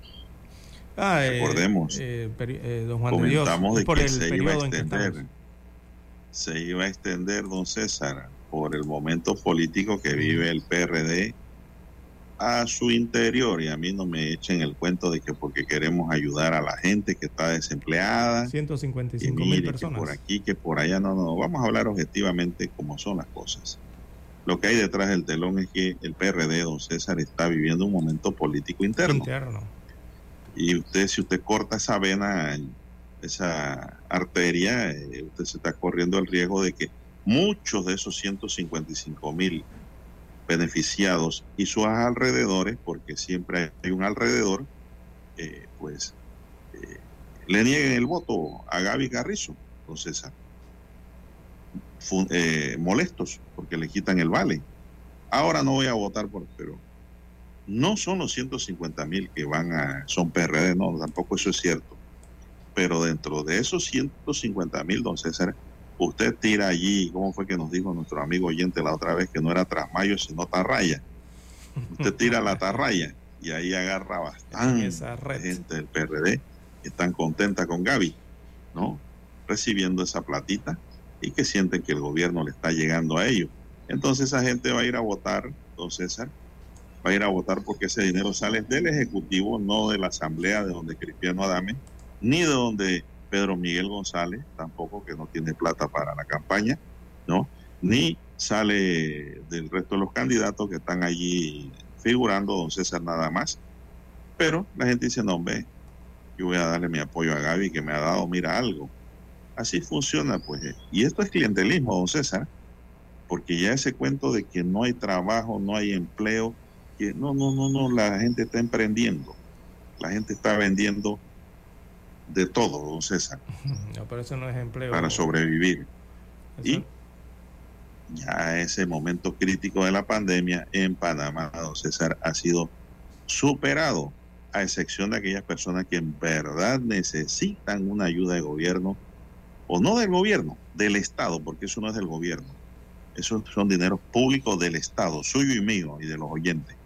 Ah, eh, Recordemos. eh, eh, don Juan de Dios, Comentamos de por que el se iba a extender. Se iba a extender, don César, por el momento político que vive el PRD a su interior. Y a mí no me echen el cuento de que porque queremos ayudar a la gente que está desempleada. y 155 mil mire, que personas. por aquí, que por allá, no, no, vamos a hablar objetivamente cómo son las cosas. Lo que hay detrás del telón es que el PRD, don César, está viviendo un momento político interno. Interno. Y usted, si usted corta esa vena, esa arteria, eh, usted se está corriendo el riesgo de que muchos de esos 155 mil beneficiados y sus alrededores, porque siempre hay un alrededor, eh, pues eh, le nieguen el voto a Gaby Carrizo, don César. Molestos porque le quitan el vale. Ahora no voy a votar por, pero no son los 150 mil que van a, son PRD, no, tampoco eso es cierto. Pero dentro de esos 150 mil, don César, usted tira allí, ¿cómo fue que nos dijo nuestro amigo oyente la otra vez? Que no era Trasmayo, sino Tarraya. Usted tira la Tarraya y ahí agarra bastante gente del PRD que están contenta con Gaby, ¿no? Recibiendo esa platita y que sienten que el gobierno le está llegando a ellos. Entonces esa gente va a ir a votar, don César, va a ir a votar porque ese dinero sale del Ejecutivo, no de la Asamblea de donde Cristiano Adame, ni de donde Pedro Miguel González, tampoco que no tiene plata para la campaña, ¿no? Ni sale del resto de los candidatos que están allí figurando, don César nada más. Pero la gente dice, no, hombre, yo voy a darle mi apoyo a Gaby que me ha dado, mira algo. Así funciona, pues. Y esto es clientelismo, don César, porque ya ese cuento de que no hay trabajo, no hay empleo, que no, no, no, no, la gente está emprendiendo, la gente está vendiendo de todo, don César, No, pero eso no es empleo. para sobrevivir. Eso- Y ya ese momento crítico de la pandemia en Panamá, don César, ha sido superado, a excepción de aquellas personas que en verdad necesitan una ayuda de gobierno, o no del gobierno, del Estado, porque eso no es del gobierno. Esos son dineros públicos del Estado, suyo y mío, y de los oyentes.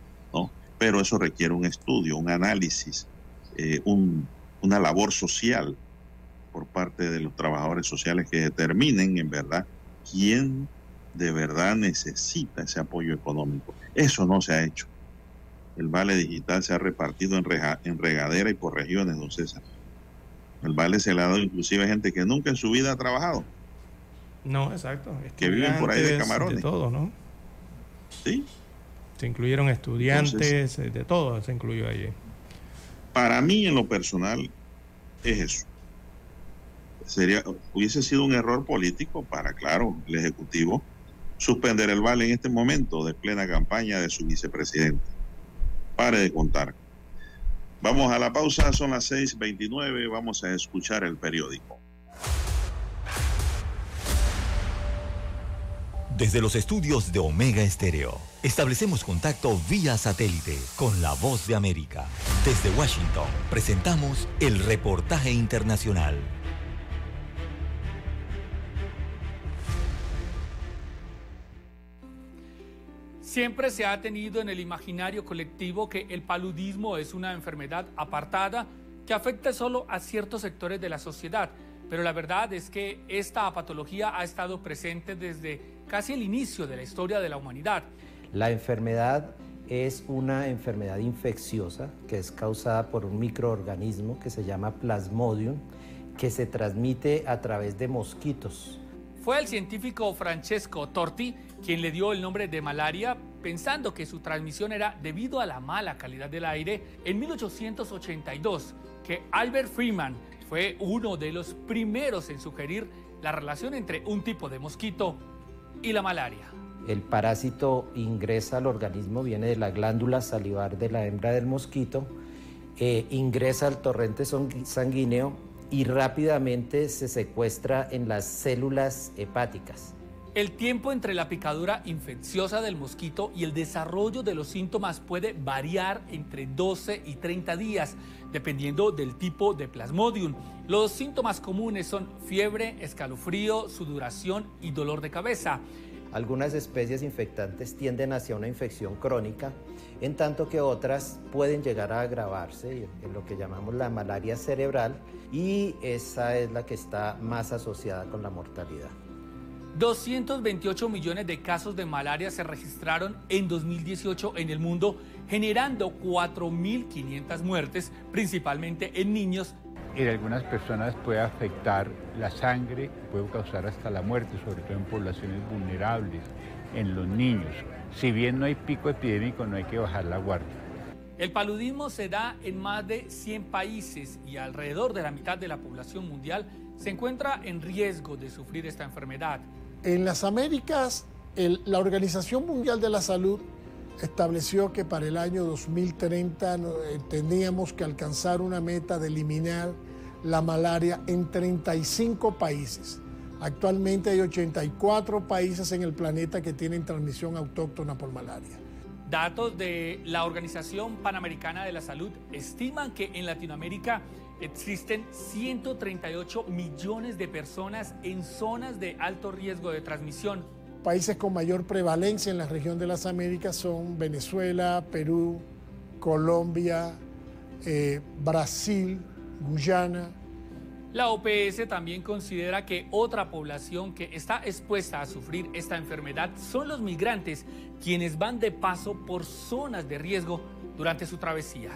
Pero eso requiere un estudio, un análisis, eh, un- una labor social por parte de los trabajadores sociales que determinen en verdad quién de verdad necesita ese apoyo económico. Eso no se ha hecho. El vale digital se ha repartido en, reja- en regadera y por regiones, don César. El vale se le ha dado inclusive a gente que nunca en su vida ha trabajado. No, exacto. Que viven por ahí de camarones. De todo, ¿no? Sí. Se incluyeron estudiantes, eh, de todo se incluyó allí. Para mí, en lo personal, es eso. sería, hubiese sido un error político para, claro, el Ejecutivo suspender el vale en este momento de plena campaña de su vicepresidente. Pare de contar. Vamos a la pausa, son las 6:29, vamos a escuchar el periódico. Desde los estudios de Omega Estéreo, establecemos contacto vía satélite con la voz de América. Desde Washington, presentamos el reportaje internacional. Siempre se ha tenido en el imaginario colectivo que el paludismo es una enfermedad apartada que afecta solo a ciertos sectores de la sociedad, pero la verdad es que esta patología ha estado presente desde casi el inicio de la historia de la humanidad. La enfermedad es una enfermedad infecciosa que es causada por un microorganismo que se llama Plasmodium, que se transmite a través de mosquitos. Fue el científico Francesco Torti quien le dio el nombre de malaria pensando que su transmisión era debido a la mala calidad del aire en 1882, que Albert Freeman fue uno de los primeros en sugerir la relación entre un tipo de mosquito y la malaria. El parásito ingresa al organismo, viene de la glándula salivar de la hembra del mosquito, eh, ingresa al torrente sanguíneo y rápidamente se secuestra en las células hepáticas. El tiempo entre la picadura infecciosa del mosquito y el desarrollo de los síntomas puede variar entre 12 y 30 días, dependiendo del tipo de plasmodium. Los síntomas comunes son fiebre, escalofrío, sudoración y dolor de cabeza. Algunas especies infectantes tienden hacia una infección crónica, en tanto que otras pueden llegar a agravarse en lo que llamamos la malaria cerebral y esa es la que está más asociada con la mortalidad. 228 millones de casos de malaria se registraron en 2018 en el mundo, generando 4.500 muertes, principalmente en niños. En algunas personas puede afectar la sangre, puede causar hasta la muerte, sobre todo en poblaciones vulnerables, en los niños. Si bien no hay pico epidémico, no hay que bajar la guardia. El paludismo se da en más de 100 países y alrededor de la mitad de la población mundial se encuentra en riesgo de sufrir esta enfermedad. En las Américas, la Organización Mundial de la Salud estableció que para el año 2030 no, eh, teníamos que alcanzar una meta de eliminar la malaria en 35 países. Actualmente hay 84 países en el planeta que tienen transmisión autóctona por malaria. Datos de la Organización Panamericana de la Salud estiman que en Latinoamérica existen 138 millones de personas en zonas de alto riesgo de transmisión. Países con mayor prevalencia en la región de las Américas son Venezuela, Perú, Colombia, eh, Brasil, Guyana. La OPS también considera que otra población que está expuesta a sufrir esta enfermedad son los migrantes, quienes van de paso por zonas de riesgo durante su travesía.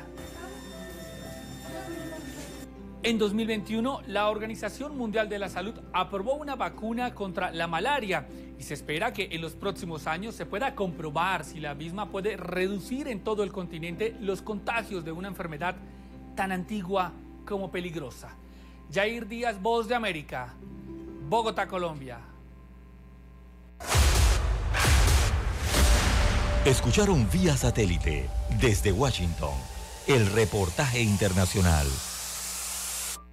En 2021, la Organización Mundial de la Salud aprobó una vacuna contra la malaria y se espera que en los próximos años se pueda comprobar si la misma puede reducir en todo el continente los contagios de una enfermedad tan antigua como peligrosa. Jair Díaz, Voz de América, Bogotá, Colombia. Escucharon vía satélite desde Washington el reportaje internacional.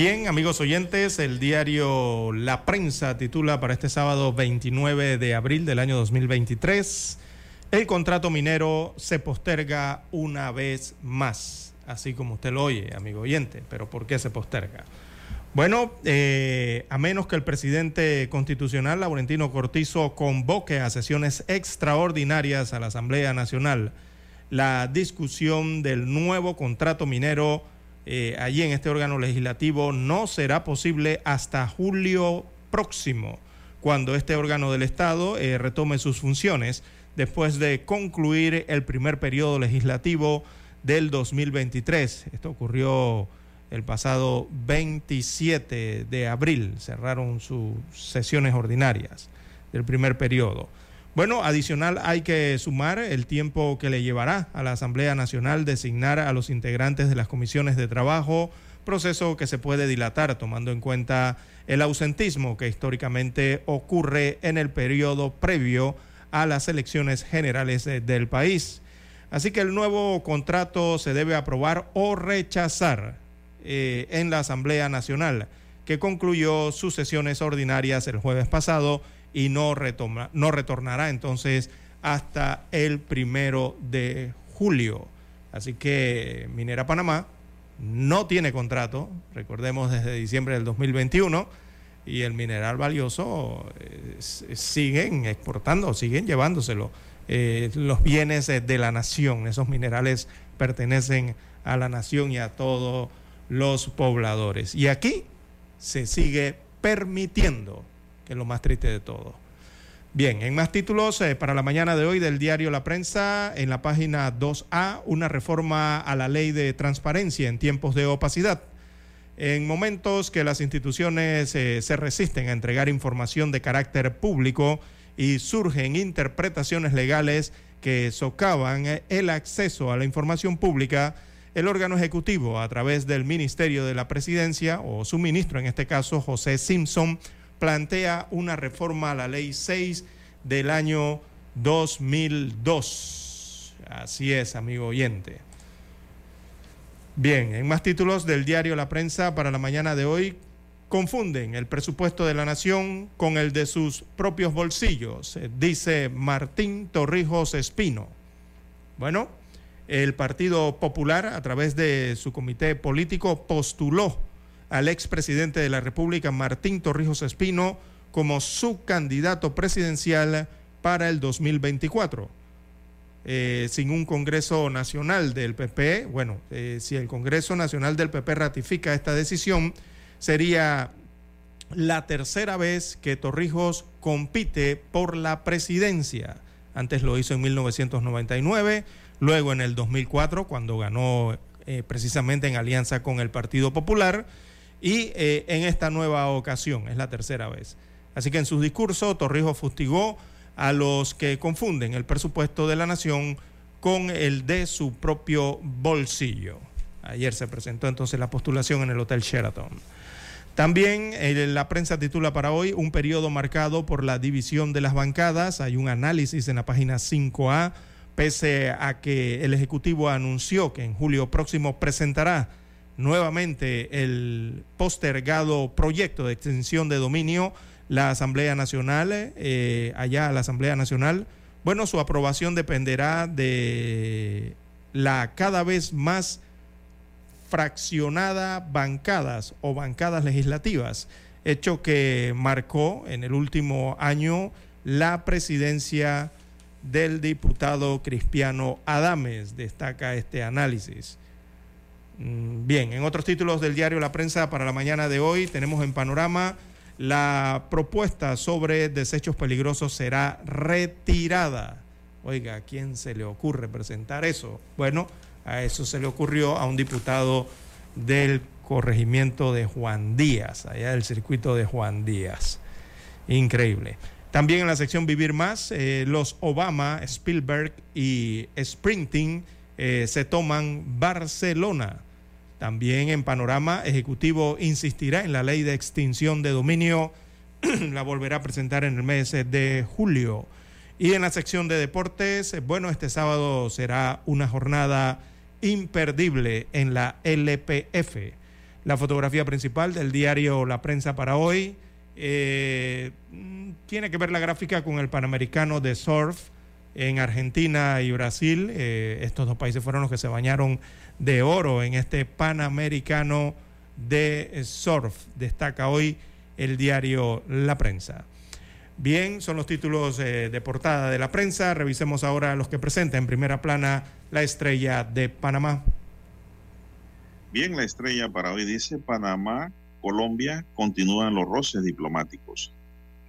Bien, amigos oyentes, el diario La Prensa titula para este sábado 29 de abril del año 2023, el contrato minero se posterga una vez más, así como usted lo oye, amigo oyente, pero ¿por qué se posterga? Bueno, eh, a menos que el presidente constitucional, Laurentino Cortizo, convoque a sesiones extraordinarias a la Asamblea Nacional la discusión del nuevo contrato minero eh, allí en este órgano legislativo no será posible hasta julio próximo, cuando este órgano del Estado eh, retome sus funciones después de concluir el primer periodo legislativo del 2023. Esto ocurrió el pasado 27 de abril, cerraron sus sesiones ordinarias del primer periodo. Bueno, adicional hay que sumar el tiempo que le llevará a la Asamblea Nacional designar a los integrantes de las comisiones de trabajo, proceso que se puede dilatar tomando en cuenta el ausentismo que históricamente ocurre en el periodo previo a las elecciones generales eh, del país. Así que el nuevo contrato se debe aprobar o rechazar eh, en la Asamblea Nacional, que concluyó sus sesiones ordinarias el jueves pasado y no, retoma, no retornará entonces hasta el primero de julio. Así que Minera Panamá no tiene contrato, recordemos desde diciembre del 2021, y el mineral valioso eh, siguen exportando, siguen llevándoselo. Eh, los bienes de la nación, esos minerales pertenecen a la nación y a todos los pobladores. Y aquí se sigue permitiendo que es lo más triste de todo. Bien, en más títulos eh, para la mañana de hoy del diario La Prensa, en la página 2A, una reforma a la ley de transparencia en tiempos de opacidad. En momentos que las instituciones eh, se resisten a entregar información de carácter público y surgen interpretaciones legales que socavan eh, el acceso a la información pública, el órgano ejecutivo, a través del Ministerio de la Presidencia, o su ministro en este caso, José Simpson, plantea una reforma a la ley 6 del año 2002. Así es, amigo oyente. Bien, en más títulos del diario La Prensa para la mañana de hoy, confunden el presupuesto de la nación con el de sus propios bolsillos, eh, dice Martín Torrijos Espino. Bueno, el Partido Popular, a través de su comité político, postuló al expresidente de la República, Martín Torrijos Espino, como su candidato presidencial para el 2024. Eh, sin un Congreso Nacional del PP, bueno, eh, si el Congreso Nacional del PP ratifica esta decisión, sería la tercera vez que Torrijos compite por la presidencia. Antes lo hizo en 1999, luego en el 2004, cuando ganó eh, precisamente en alianza con el Partido Popular, y eh, en esta nueva ocasión, es la tercera vez. Así que en su discurso, Torrijos fustigó a los que confunden el presupuesto de la nación con el de su propio bolsillo. Ayer se presentó entonces la postulación en el Hotel Sheraton. También eh, la prensa titula para hoy un periodo marcado por la división de las bancadas. Hay un análisis en la página 5A, pese a que el Ejecutivo anunció que en julio próximo presentará nuevamente el postergado proyecto de extensión de dominio, la Asamblea Nacional, eh, allá la Asamblea Nacional, bueno, su aprobación dependerá de la cada vez más fraccionada bancadas o bancadas legislativas, hecho que marcó en el último año la presidencia del diputado Cristiano Adames, destaca este análisis. Mm, bien, en otros títulos del diario La Prensa para la mañana de hoy tenemos en panorama la propuesta sobre desechos peligrosos será retirada. Oiga, ¿a quién se le ocurre presentar eso? Bueno, a eso se le ocurrió a un diputado del corregimiento de Juan Díaz, allá del circuito de Juan Díaz. Increíble. También en la sección Vivir Más, eh, los Obama, Spielberg y Sprinting eh, se toman Barcelona. También en panorama, Ejecutivo insistirá en la ley de extinción de dominio, la volverá a presentar en el mes de julio. Y en la sección de deportes, bueno, este sábado será una jornada imperdible en la LPF. La fotografía principal del diario La Prensa para hoy eh, tiene que ver la gráfica con el Panamericano de Surf en Argentina y Brasil. Eh, estos dos países fueron los que se bañaron de oro en este Panamericano de Surf. Destaca hoy el diario La Prensa. Bien, son los títulos eh, de portada de la prensa. Revisemos ahora los que presenta en primera plana la estrella de Panamá. Bien, la estrella para hoy dice Panamá, Colombia, continúan los roces diplomáticos.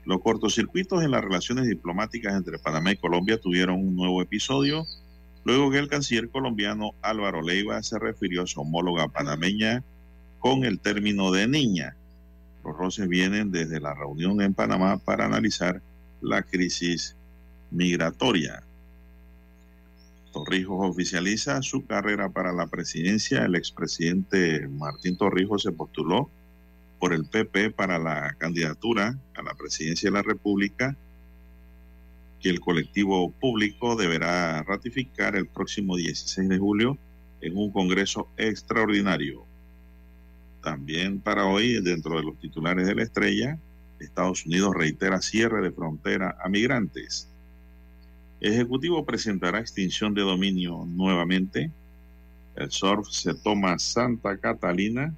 Los cortocircuitos en las relaciones diplomáticas entre Panamá y Colombia tuvieron un nuevo episodio luego que el canciller colombiano Álvaro Leiva se refirió a su homóloga panameña con el término de niña. Los roces vienen desde la reunión en Panamá para analizar la crisis migratoria. Torrijos oficializa su carrera para la presidencia. El expresidente Martín Torrijos se postuló por el PP para la candidatura a la presidencia de la República que el colectivo público deberá ratificar el próximo 16 de julio en un Congreso extraordinario. También para hoy, dentro de los titulares de la estrella, Estados Unidos reitera cierre de frontera a migrantes. Ejecutivo presentará extinción de dominio nuevamente. El surf se toma Santa Catalina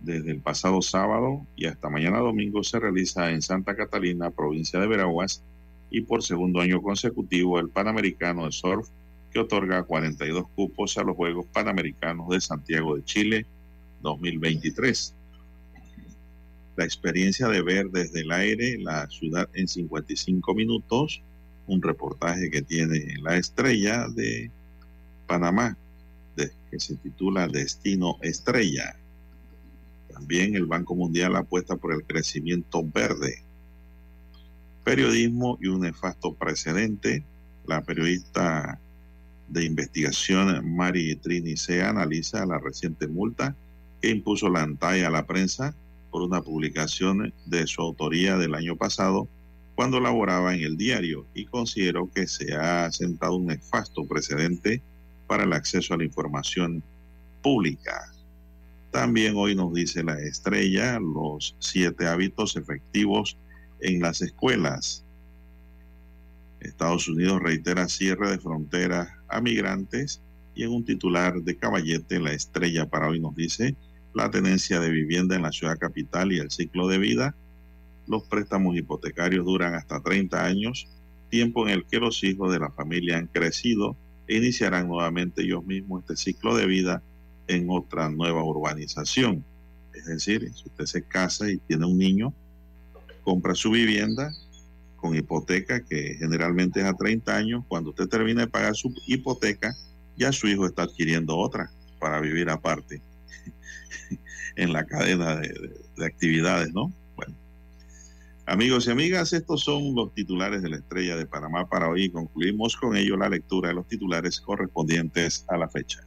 desde el pasado sábado y hasta mañana domingo se realiza en Santa Catalina, provincia de Veraguas, y por segundo año consecutivo el Panamericano de Surf, que otorga 42 cupos a los Juegos Panamericanos de Santiago de Chile 2023. La experiencia de ver desde el aire la ciudad en 55 minutos, un reportaje que tiene la estrella de Panamá, que se titula Destino Estrella. También el Banco Mundial apuesta por el crecimiento verde. Periodismo y un nefasto precedente. La periodista de investigación Mari Trini se analiza la reciente multa que impuso la ANTAI a la prensa por una publicación de su autoría del año pasado cuando laboraba en el diario y consideró que se ha sentado un nefasto precedente para el acceso a la información pública. También hoy nos dice la estrella los siete hábitos efectivos en las escuelas. Estados Unidos reitera cierre de fronteras a migrantes y en un titular de Caballete, la estrella para hoy nos dice la tenencia de vivienda en la ciudad capital y el ciclo de vida. Los préstamos hipotecarios duran hasta 30 años, tiempo en el que los hijos de la familia han crecido e iniciarán nuevamente ellos mismos este ciclo de vida en otra nueva urbanización. Es decir, si usted se casa y tiene un niño, compra su vivienda con hipoteca, que generalmente es a 30 años, cuando usted termina de pagar su hipoteca, ya su hijo está adquiriendo otra para vivir aparte en la cadena de, de, de actividades, ¿no? Bueno. Amigos y amigas, estos son los titulares de la Estrella de Panamá para hoy. Concluimos con ello la lectura de los titulares correspondientes a la fecha.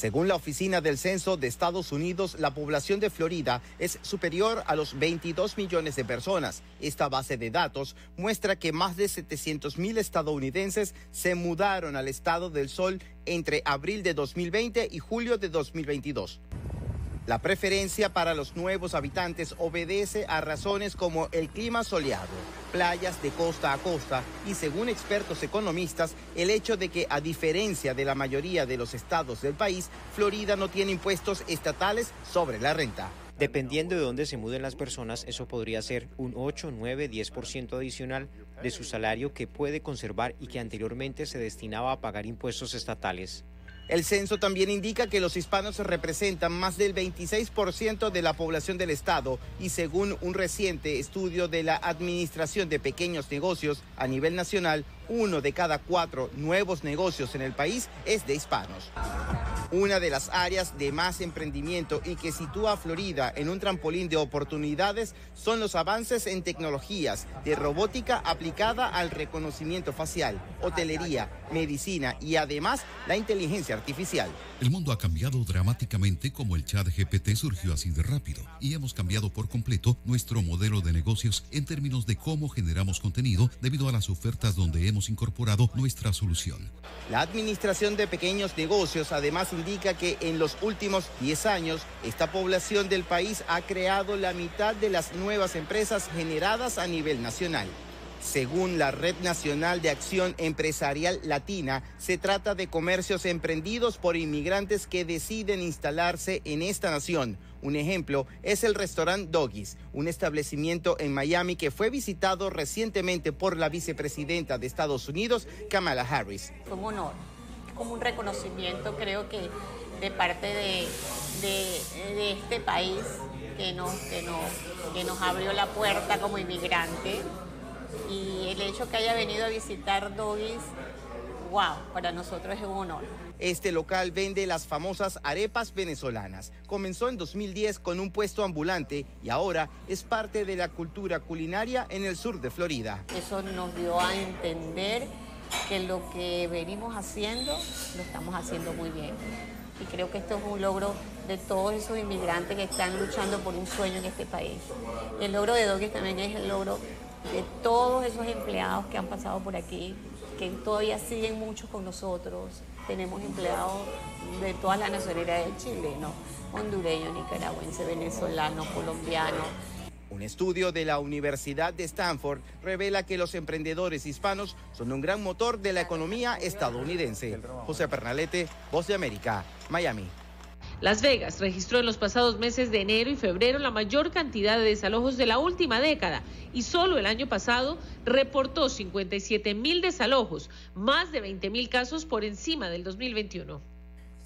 Según la Oficina del Censo de Estados Unidos, la población de Florida es superior a los 22 millones de personas. Esta base de datos muestra que más de 700 mil estadounidenses se mudaron al estado del sol entre abril de 2020 y julio de 2022. La preferencia para los nuevos habitantes obedece a razones como el clima soleado, playas de costa a costa y, según expertos economistas, el hecho de que, a diferencia de la mayoría de los estados del país, Florida no tiene impuestos estatales sobre la renta. Dependiendo de dónde se muden las personas, eso podría ser un 8, 9, 10% adicional de su salario que puede conservar y que anteriormente se destinaba a pagar impuestos estatales. El censo también indica que los hispanos representan más del 26% de la población del estado y según un reciente estudio de la Administración de Pequeños Negocios a nivel nacional, uno de cada cuatro nuevos negocios en el país es de hispanos. Una de las áreas de más emprendimiento y que sitúa a Florida en un trampolín de oportunidades son los avances en tecnologías de robótica aplicada al reconocimiento facial, hotelería, medicina y además la inteligencia artificial. El mundo ha cambiado dramáticamente como el chat GPT surgió así de rápido y hemos cambiado por completo nuestro modelo de negocios en términos de cómo generamos contenido debido a las ofertas donde hemos incorporado nuestra solución. La Administración de Pequeños Negocios además indica que en los últimos 10 años esta población del país ha creado la mitad de las nuevas empresas generadas a nivel nacional. Según la Red Nacional de Acción Empresarial Latina, se trata de comercios emprendidos por inmigrantes que deciden instalarse en esta nación. Un ejemplo es el restaurante Doggies, un establecimiento en Miami que fue visitado recientemente por la vicepresidenta de Estados Unidos, Kamala Harris. Fue un honor, como un reconocimiento creo que de parte de, este país que nos abrió la puerta como inmigrante y el hecho que haya venido a visitar Doggies, wow, para nosotros es un honor. Este local vende las famosas arepas venezolanas. Comenzó en 2010 con un puesto ambulante y ahora es parte de la cultura culinaria en el sur de Florida. Eso nos dio a entender que lo que venimos haciendo lo estamos haciendo muy bien. Y creo que esto es un logro de todos esos inmigrantes que están luchando por un sueño en este país. El logro de Doggies también es el logro de todos esos empleados que han pasado por aquí, que todavía siguen muchos con nosotros. Tenemos empleados de todas las nacionalidades chileno, hondureño, nicaragüense, venezolano, colombiano, Un estudio de la Universidad de Stanford revela que los emprendedores hispanos son un gran motor de la economía estadounidense. José Pernalete, Voz de América, Miami. Las Vegas registró en los pasados meses de enero y febrero la mayor cantidad de desalojos de la última década y solo el año pasado reportó 57 mil desalojos, más de 20 mil casos por encima del 2021.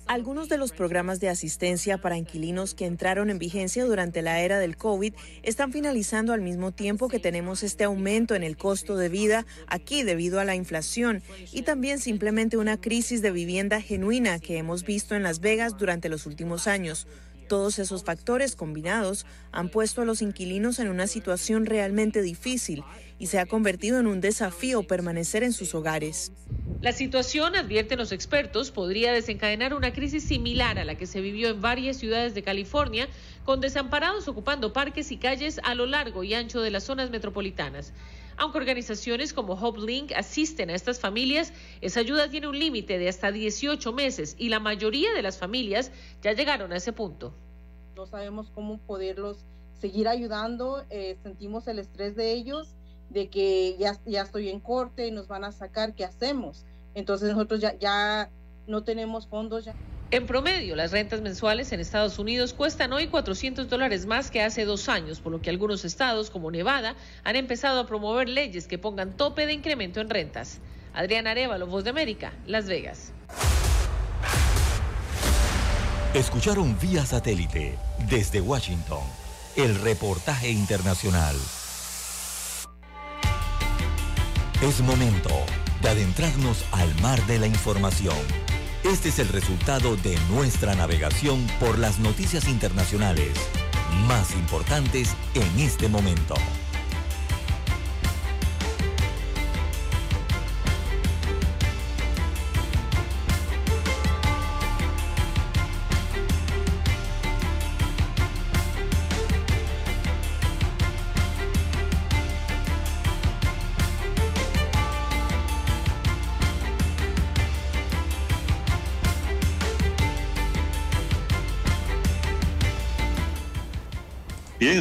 Algunos de los programas de asistencia para inquilinos que entraron en vigencia durante la era del COVID están finalizando al mismo tiempo que tenemos este aumento en el costo de vida aquí debido a la inflación y también simplemente una crisis de vivienda genuina que hemos visto en Las Vegas durante los últimos años. Todos esos factores combinados han puesto a los inquilinos en una situación realmente difícil y se ha convertido en un desafío permanecer en sus hogares. La situación, advierten los expertos, podría desencadenar una crisis similar a la que se vivió en varias ciudades de California, con desamparados ocupando parques y calles a lo largo y ancho de las zonas metropolitanas. Aunque organizaciones como Hope Link asisten a estas familias, esa ayuda tiene un límite de hasta 18 meses y la mayoría de las familias ya llegaron a ese punto. No sabemos cómo poderlos seguir ayudando, eh, sentimos el estrés de ellos, de que ya, ya estoy en corte y nos van a sacar, ¿qué hacemos? Entonces nosotros ya, ya no tenemos fondos. Ya. En promedio, las rentas mensuales en Estados Unidos cuestan hoy 400 dólares más que hace dos años, por lo que algunos estados, como Nevada, han empezado a promover leyes que pongan tope de incremento en rentas. Adriana Arevalo, Voz de América, Las Vegas. Escucharon vía satélite desde Washington el reportaje internacional. Es momento de adentrarnos al mar de la información. Este es el resultado de nuestra navegación por las noticias internacionales más importantes en este momento.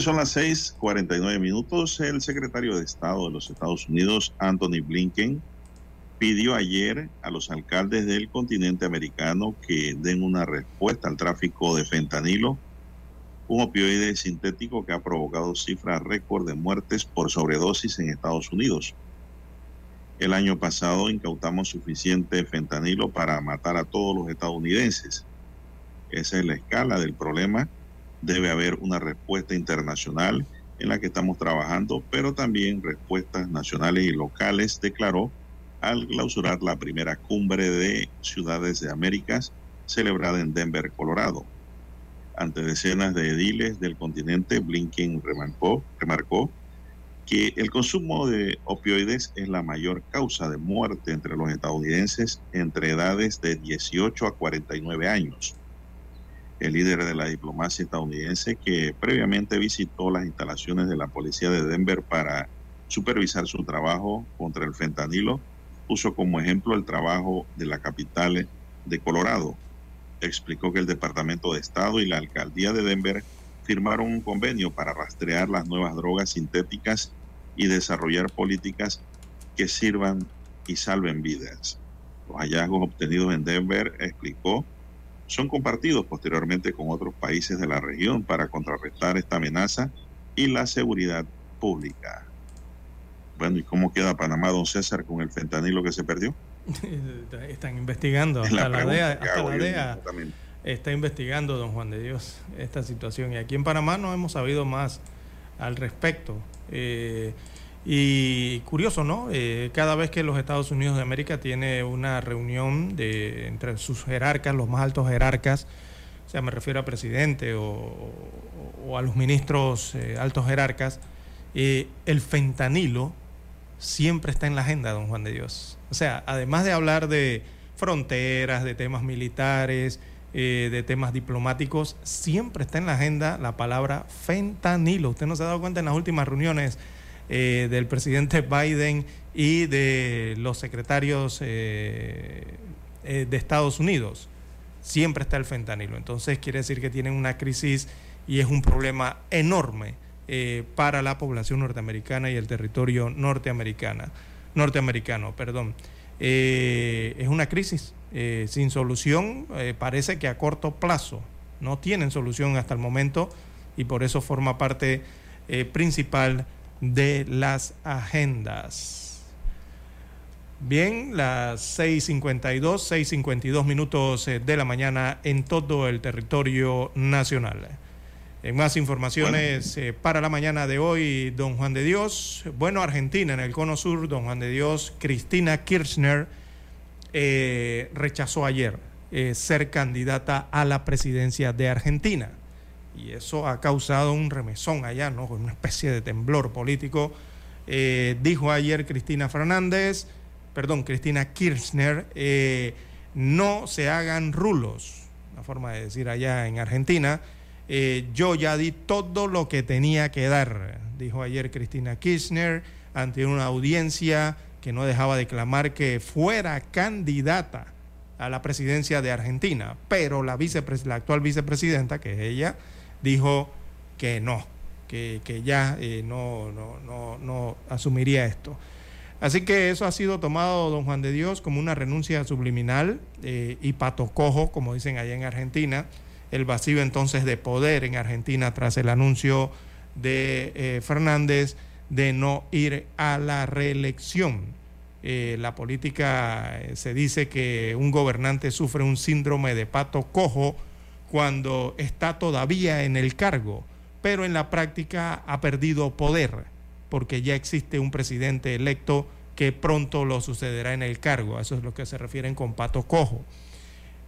Son las 6:49 minutos. El secretario de Estado de los Estados Unidos, Anthony Blinken, pidió ayer a los alcaldes del continente americano que den una respuesta al tráfico de fentanilo un opioide sintético que ha provocado cifras récord de muertes por sobredosis en Estados Unidos. El año pasado incautamos suficiente fentanilo para matar a todos los estadounidenses. Esa es la escala del problema. Debe haber una respuesta internacional en la que estamos trabajando, pero también respuestas nacionales y locales, declaró al clausurar la primera cumbre de ciudades de Américas celebrada en Denver, Colorado. Ante decenas de ediles del continente, Blinken remarcó, remarcó que el consumo de opioides es la mayor causa de muerte entre los estadounidenses entre edades de 18 a 49 años. El líder de la diplomacia estadounidense, que previamente visitó las instalaciones de la policía de Denver para supervisar su trabajo contra el fentanilo, puso como ejemplo el trabajo de la capital de Colorado. Explicó que el Departamento de Estado y la Alcaldía de Denver firmaron un convenio para rastrear las nuevas drogas sintéticas y desarrollar políticas que sirvan y salven vidas. Los hallazgos obtenidos en Denver, explicó, son compartidos posteriormente con otros países de la región para contrarrestar esta amenaza y la seguridad pública. Bueno, ¿y cómo queda Panamá, don César, con el fentanilo que se perdió? Están investigando, Es la hasta la pregunta DEA, hasta la DEA está investigando, don Juan de Dios, esta situación. Y aquí en Panamá no hemos sabido más al respecto. Eh, y curioso, ¿no? Eh, cada vez que los Estados Unidos de América tiene una reunión de, entre sus jerarcas, los más altos jerarcas, o sea, me refiero a presidente o, a los ministros eh, altos jerarcas, eh, el fentanilo siempre está en la agenda, don Juan de Dios. O sea, además de hablar de fronteras, de temas militares, de temas diplomáticos, siempre está en la agenda la palabra fentanilo. Usted no se ha dado cuenta en las últimas reuniones eh, del presidente Biden y de los secretarios eh, eh, de Estados Unidos. Siempre está el fentanilo. Entonces quiere decir que tienen una crisis y es un problema enorme eh, para la población norteamericana y el territorio norteamericana, norteamericano. Perdón. Es una crisis sin solución, parece que a corto plazo. No tienen solución hasta el momento y por eso forma parte principal de las agendas. Bien, las 6.52, 6.52 minutos eh, de la mañana en todo el territorio nacional. En más informaciones eh, para la mañana de hoy, don Juan de Dios. Bueno, Argentina, en el cono sur, don Juan de Dios, Cristina Kirchner eh, rechazó ayer eh, ser candidata a la presidencia de Argentina. Y eso ha causado un remesón allá, ¿no? Una especie de temblor político. Eh, dijo ayer Cristina Fernández, perdón, Cristina Kirchner, eh, no se hagan rulos, una forma de decir allá en Argentina. Eh, yo ya di todo lo que tenía que dar, dijo ayer Cristina Kirchner ante una audiencia que no dejaba de clamar que fuera candidata a la presidencia de Argentina, pero la, vicepres- la actual vicepresidenta, que es ella, dijo que no, que, que ya eh, no, no, no, no asumiría esto. Así que eso ha sido tomado, don Juan de Dios, como una renuncia subliminal eh, y patocojo, como dicen allá en Argentina, el vacío entonces de poder en Argentina tras el anuncio de eh, Fernández de no ir a la reelección. Eh, la política se dice que un gobernante sufre un síndrome de pato cojo cuando está todavía en el cargo, pero en la práctica ha perdido poder porque ya existe un presidente electo que pronto lo sucederá en el cargo. Eso es lo que se refieren con pato cojo.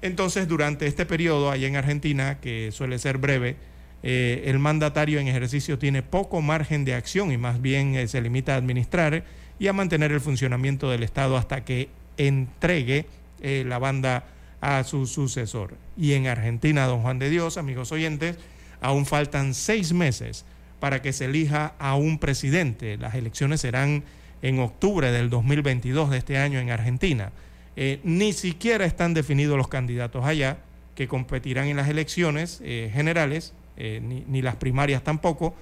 Entonces, durante este periodo allá en Argentina, que suele ser breve, eh, el mandatario en ejercicio tiene poco margen de acción y más bien eh, se limita a administrar y a mantener el funcionamiento del Estado hasta que entregue eh, la banda a su sucesor. Y en Argentina, don Juan de Dios, amigos oyentes, aún faltan seis meses para que se elija a un presidente. Las elecciones serán en octubre del 2022 de este año en Argentina. Eh, ni siquiera están definidos los candidatos allá que competirán en las elecciones eh, generales, eh, ni, ni las primarias tampoco.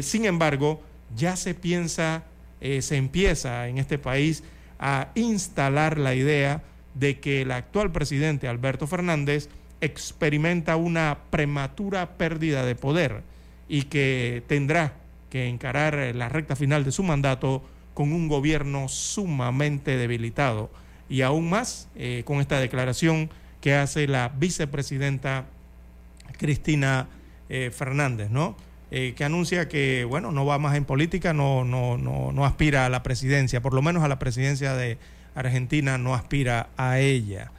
Sin embargo, ya se piensa, se empieza en este país a instalar la idea de que el actual presidente Alberto Fernández experimenta una prematura pérdida de poder y que tendrá que encarar la recta final de su mandato con un gobierno sumamente debilitado. Y aún más eh, con esta declaración que hace la vicepresidenta Cristina eh, Fernández, ¿no? Eh, que anuncia que, bueno, no va más en política, no, no, no, no aspira a la presidencia, por lo menos a la presidencia de Argentina no aspira a ella.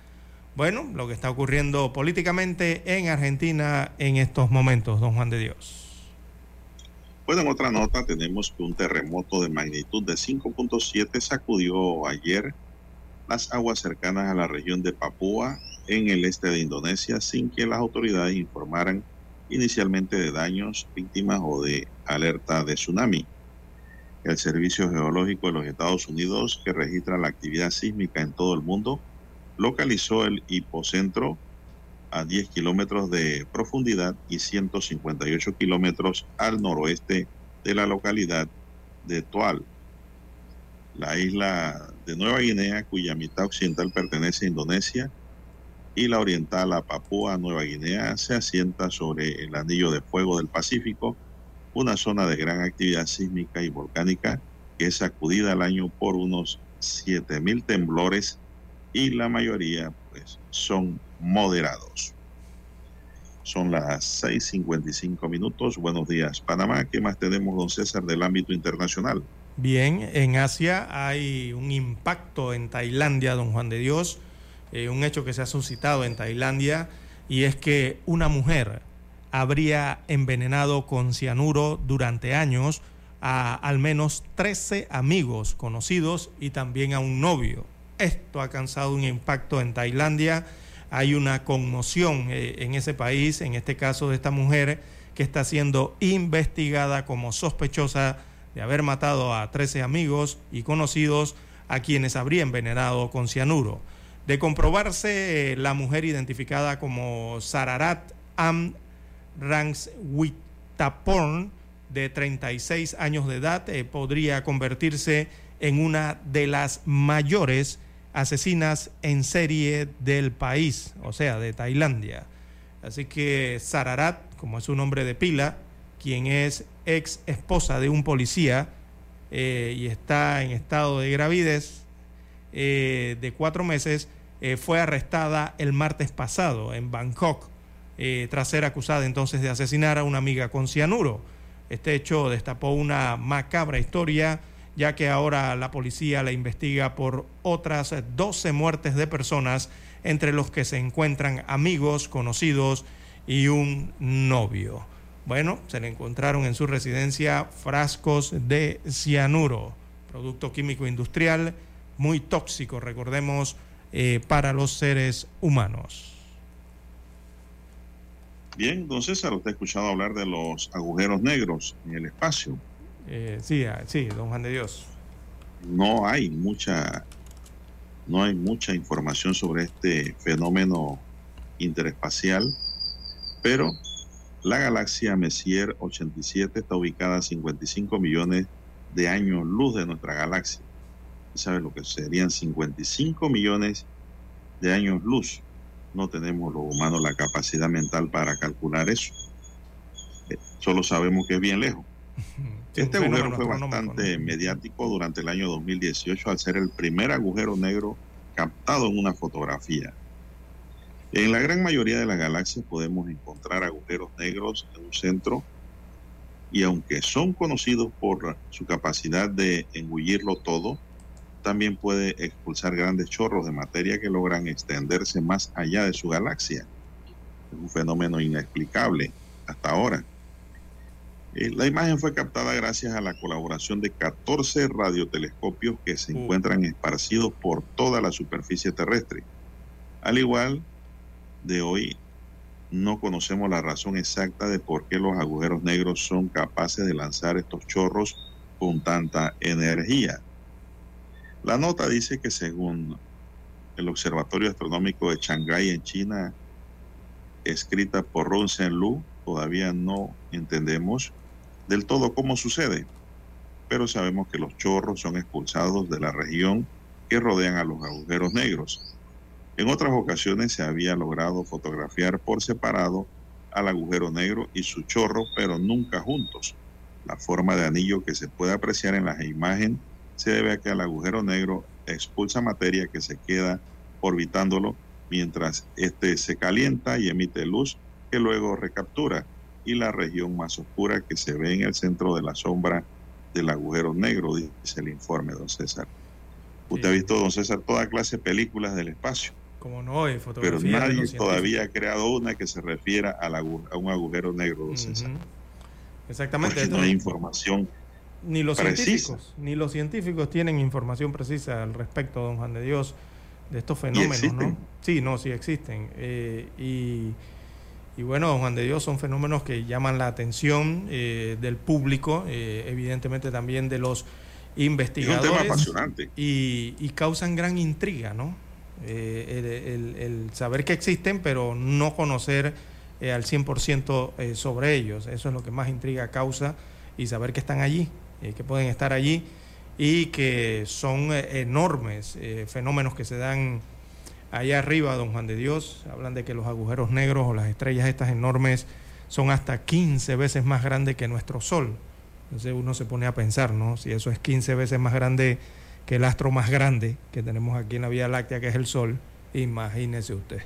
Bueno, lo que está ocurriendo políticamente en Argentina en estos momentos, don Juan de Dios. Bueno, en otra nota tenemos que un terremoto de magnitud de 5.7 sacudió ayer las aguas cercanas a la región de Papúa en el este de Indonesia sin que las autoridades informaran inicialmente de daños, víctimas o de alerta de tsunami. El Servicio Geológico de los Estados Unidos, que registra la actividad sísmica en todo el mundo, localizó el hipocentro a 10 kilómetros de profundidad y 158 kilómetros al noroeste de la localidad de Toal, la isla de Nueva Guinea, cuya mitad occidental pertenece a Indonesia, y la oriental a Papúa Nueva Guinea se asienta sobre el anillo de fuego del Pacífico, una zona de gran actividad sísmica y volcánica que es sacudida al año por unos 7.000 temblores y la mayoría pues son moderados. Son las 6.55 minutos. Buenos días, Panamá. ¿Qué más tenemos, don César, del ámbito internacional? Bien, en Asia hay un impacto en Tailandia, don Juan de Dios, eh, un hecho que se ha suscitado en Tailandia, y es que una mujer habría envenenado con cianuro durante años a al menos 13 amigos conocidos y también a un novio. Esto ha causado un impacto en Tailandia. Hay una conmoción eh, en ese país, en este caso de esta mujer que está siendo investigada como sospechosa de haber matado a 13 amigos y conocidos a quienes habría envenenado con cianuro. De comprobarse, eh, la mujer identificada como Sararat Am Rangswitaporn, de 36 años de edad, eh, podría convertirse en una de las mayores asesinas en serie del país, o sea, de Tailandia. Así que Sararat, como es su nombre de pila, quien es ex esposa de un policía eh, y está en estado de gravidez eh, de cuatro meses, fue arrestada el martes pasado en Bangkok tras ser acusada entonces de asesinar a una amiga con cianuro. Este hecho destapó una macabra historia ya que ahora la policía la investiga por otras 12 muertes de personas, entre los que se encuentran amigos, conocidos y un novio. Bueno, se le encontraron en su residencia frascos de cianuro, producto químico industrial muy tóxico, recordemos, eh, para los seres humanos. Bien, don César, usted ha escuchado hablar de los agujeros negros en el espacio. Eh, sí, ah, sí, don Juan de Dios. No hay mucha, no hay mucha información sobre este fenómeno interespacial, pero la galaxia Messier 87 está ubicada a 55 millones de años luz de nuestra galaxia. ¿Sabe lo que serían 55 millones de años luz? No tenemos los humanos la capacidad mental para calcular eso. Eh, solo sabemos que es bien lejos. Este agujero fue bastante mediático durante el año 2018 al ser el primer agujero negro captado en una fotografía. En la gran mayoría de las galaxias podemos encontrar agujeros negros en un centro y aunque son conocidos por su capacidad de engullirlo todo, también puede expulsar grandes chorros de materia que logran extenderse más allá de su galaxia. Es un fenómeno inexplicable hasta ahora. Eh, la imagen fue captada gracias a la colaboración de 14 radiotelescopios que se encuentran esparcidos por toda la superficie terrestre. Al igual de hoy no conocemos la razón exacta de por qué los agujeros negros son capaces de lanzar estos chorros con tanta energía. La nota dice que según el Observatorio Astronómico de Shanghái en China, escrita por Ron Lu, todavía no entendemos del todo cómo sucede, pero sabemos que los chorros son expulsados de la región que rodean a los agujeros negros En otras ocasiones se había logrado fotografiar por separado al agujero negro y su chorro, pero nunca juntos. La forma de anillo que se puede apreciar en la imagen se debe a que el agujero negro expulsa materia que se queda orbitándolo mientras éste se calienta y emite luz que luego recaptura y la región más oscura que se ve en el centro de la sombra del agujero negro, dice el informe, don César. Usted ha visto, don César, toda clase de películas del espacio, Como no, hay pero nadie todavía ha creado una que se refiera al agu- a un agujero negro, don César. Exactamente. Porque no hay información ni los precisa. científicos, ni los científicos tienen información precisa al respecto, don Juan de Dios, de estos fenómenos? ¿no? Sí, no, sí existen. Eh, y, y bueno, don Juan de Dios son fenómenos que llaman la atención eh, del público, eh, evidentemente también de los Es un investigadores. tema apasionante. y, y causan gran intriga, ¿no? Eh, el, el- el saber que existen, pero no conocer eh, al 100% eh, sobre ellos. Eso es lo que más intriga causa y saber que están allí, eh, que pueden estar allí y que son eh, enormes eh, fenómenos que se dan allá arriba, don Juan de Dios. Hablan de que los agujeros negros o las estrellas estas enormes son hasta 15 veces más grandes que nuestro Sol. Entonces uno se pone a pensar, ¿no? Si eso es 15 veces más grande que el astro más grande que tenemos aquí en la Vía Láctea, que es el Sol, imagínese usted.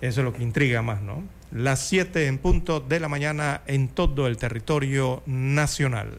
Eso es lo que intriga más, ¿no? Las 7 en punto de la mañana en todo el territorio nacional.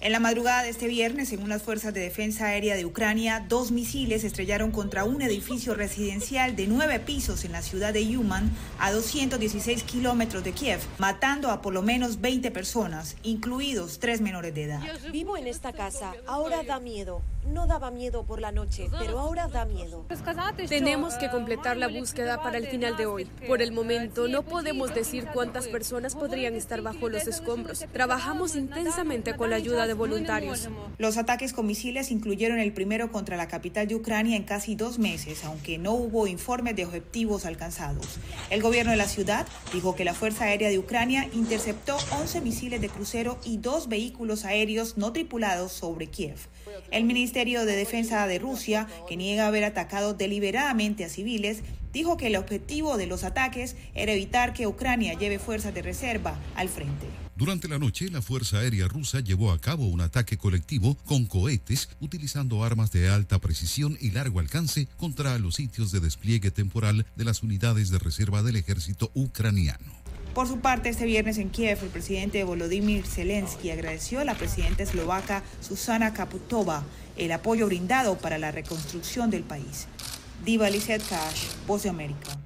En la madrugada de este viernes, según las Fuerzas de Defensa Aérea de Ucrania, dos misiles estrellaron contra un edificio residencial de nueve pisos en la ciudad de Yuman, a 216 kilómetros de Kiev, matando a por lo menos 20 personas, incluidos tres menores de edad. Vivo en esta casa. Ahora da miedo. No daba miedo por la noche, pero ahora da miedo. Tenemos que completar la búsqueda para el final de hoy. Por el momento, no podemos decir cuántas personas podrían estar bajo los escombros. Trabajamos intensamente con la ayuda de voluntarios. Los ataques con misiles incluyeron el primero contra la capital de Ucrania en casi dos meses, aunque no hubo informes de objetivos alcanzados. El gobierno de la ciudad dijo que la Fuerza Aérea de Ucrania interceptó 11 misiles de crucero y dos vehículos aéreos no tripulados sobre Kiev. El Ministerio de Defensa de Rusia, que niega haber atacado deliberadamente a civiles, dijo que el objetivo de los ataques era evitar que Ucrania lleve fuerzas de reserva al frente. Durante la noche, la Fuerza Aérea Rusa llevó a cabo un ataque colectivo con cohetes utilizando armas de alta precisión y largo alcance contra los sitios de despliegue temporal de las unidades de reserva del ejército ucraniano. Por su parte, este viernes en Kiev, el presidente Volodymyr Zelensky agradeció a la presidenta eslovaca Susana Kaputova el apoyo brindado para la reconstrucción del país. Diva Lizette Cash, Voz de América.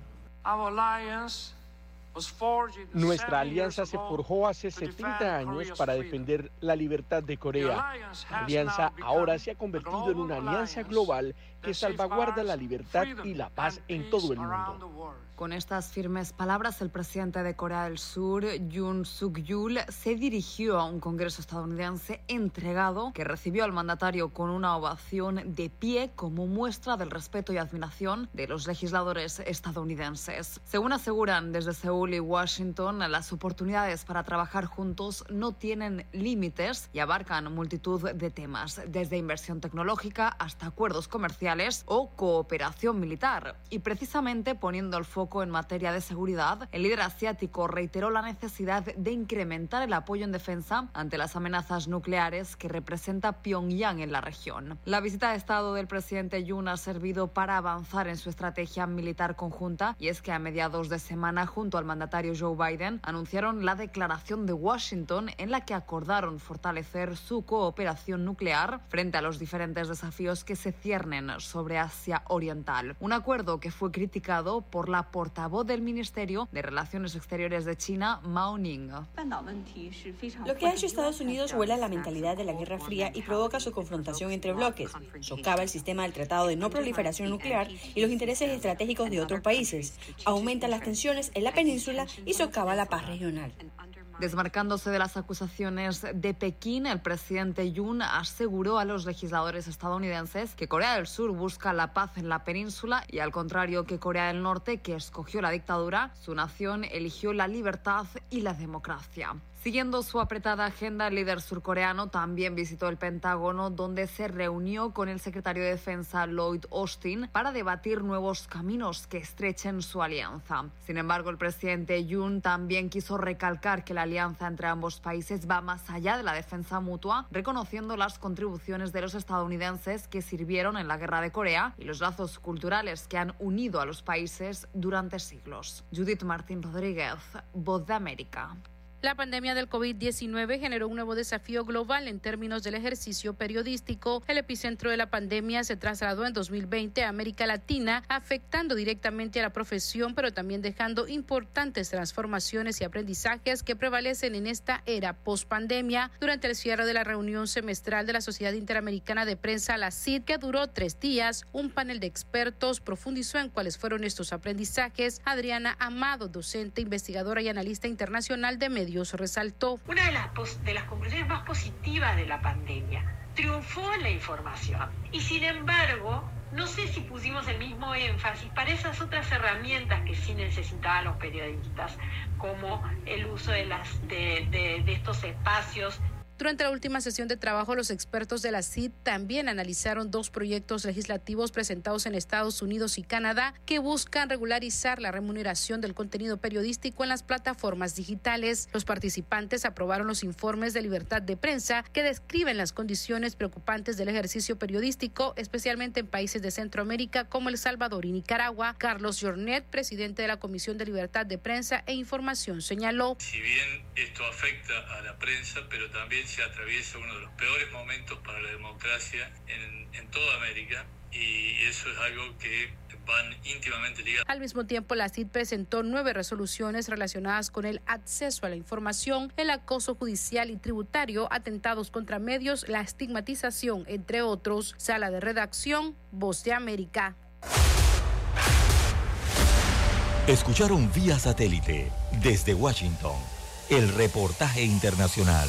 Nuestra alianza se forjó hace 70 años para defender la libertad de Corea. La alianza ahora se ha convertido en una alianza global que salvaguarda la libertad y la paz en todo el mundo. Con estas firmes palabras, el presidente de Corea del Sur, Yoon Suk-yeol, se dirigió a un Congreso estadounidense entregado que recibió al mandatario con una ovación de pie como muestra del respeto y admiración de los legisladores estadounidenses. Según aseguran desde Seúl y Washington, las oportunidades para trabajar juntos no tienen límites y abarcan multitud de temas, desde inversión tecnológica hasta acuerdos comerciales o cooperación militar. Y precisamente poniendo el foco en materia de seguridad, el líder asiático reiteró la necesidad de incrementar el apoyo en defensa ante las amenazas nucleares que representa Pyongyang en la región. La visita de Estado del presidente Yoon ha servido para avanzar en su estrategia militar conjunta y es que a mediados de semana, junto al mandatario Joe Biden, anunciaron la declaración de Washington en la que acordaron fortalecer su cooperación nuclear frente a los diferentes desafíos que se ciernen sobre Asia Oriental. Un acuerdo que fue criticado por la portavoz del Ministerio de Relaciones Exteriores de China, Mao Ning. Lo que ha hecho Estados Unidos huele a la mentalidad de la Guerra Fría y provoca su confrontación entre bloques, socava el sistema del Tratado de No Proliferación Nuclear y los intereses estratégicos de otros países, aumenta las tensiones en la península y socava la paz regional. Desmarcándose de las acusaciones de Pekín, el presidente Yoon aseguró a los legisladores estadounidenses que Corea del Sur busca la paz en la península y al contrario que Corea del Norte, que escogió la dictadura, su nación eligió la libertad y la democracia. Siguiendo su apretada agenda, el líder surcoreano también visitó el Pentágono, donde se reunió con el secretario de Defensa Lloyd Austin para debatir nuevos caminos que estrechen su alianza. Sin embargo, el presidente Yoon también quiso recalcar que la alianza entre ambos países va más allá de la defensa mutua, reconociendo las contribuciones de los estadounidenses que sirvieron en la guerra de Corea y los lazos culturales que han unido a los países durante siglos. Judith Martín Rodríguez, Voz de América. La pandemia del COVID-19 generó un nuevo desafío global en términos del ejercicio periodístico. El epicentro de la pandemia se trasladó en 2020 a América Latina, afectando directamente a la profesión, pero también dejando importantes transformaciones y aprendizajes que prevalecen en esta era post-pandemia. Durante el cierre de la reunión semestral de la Sociedad Interamericana de Prensa, la CID, que duró tres días, un panel de expertos profundizó en cuáles fueron estos aprendizajes. Adriana Amado, docente, investigadora y analista internacional de medios resaltó. Una de las, conclusiones más positivas de la pandemia triunfó la información y sin embargo no sé si pusimos el mismo énfasis para esas otras herramientas que sí necesitaban los periodistas, como el uso de estos espacios durante la última sesión de trabajo, los expertos de la CID también analizaron dos proyectos legislativos presentados en Estados Unidos y Canadá que buscan regularizar la remuneración del contenido periodístico en las plataformas digitales. Los participantes aprobaron los informes de libertad de prensa que describen las condiciones preocupantes del ejercicio periodístico, especialmente en países de Centroamérica como El Salvador y Nicaragua. Carlos Jornet, presidente de la Comisión de Libertad de Prensa e Información, señaló. Si bien esto afecta a la prensa, pero también se atraviesa uno de los peores momentos para la democracia en, en toda América y eso es algo que van íntimamente ligados. Al mismo tiempo, la CID presentó nueve resoluciones relacionadas con el acceso a la información, el acoso judicial y tributario, atentados contra medios, la estigmatización, entre otros. Sala de redacción, Voz de América. Escucharon vía satélite desde Washington el reportaje internacional.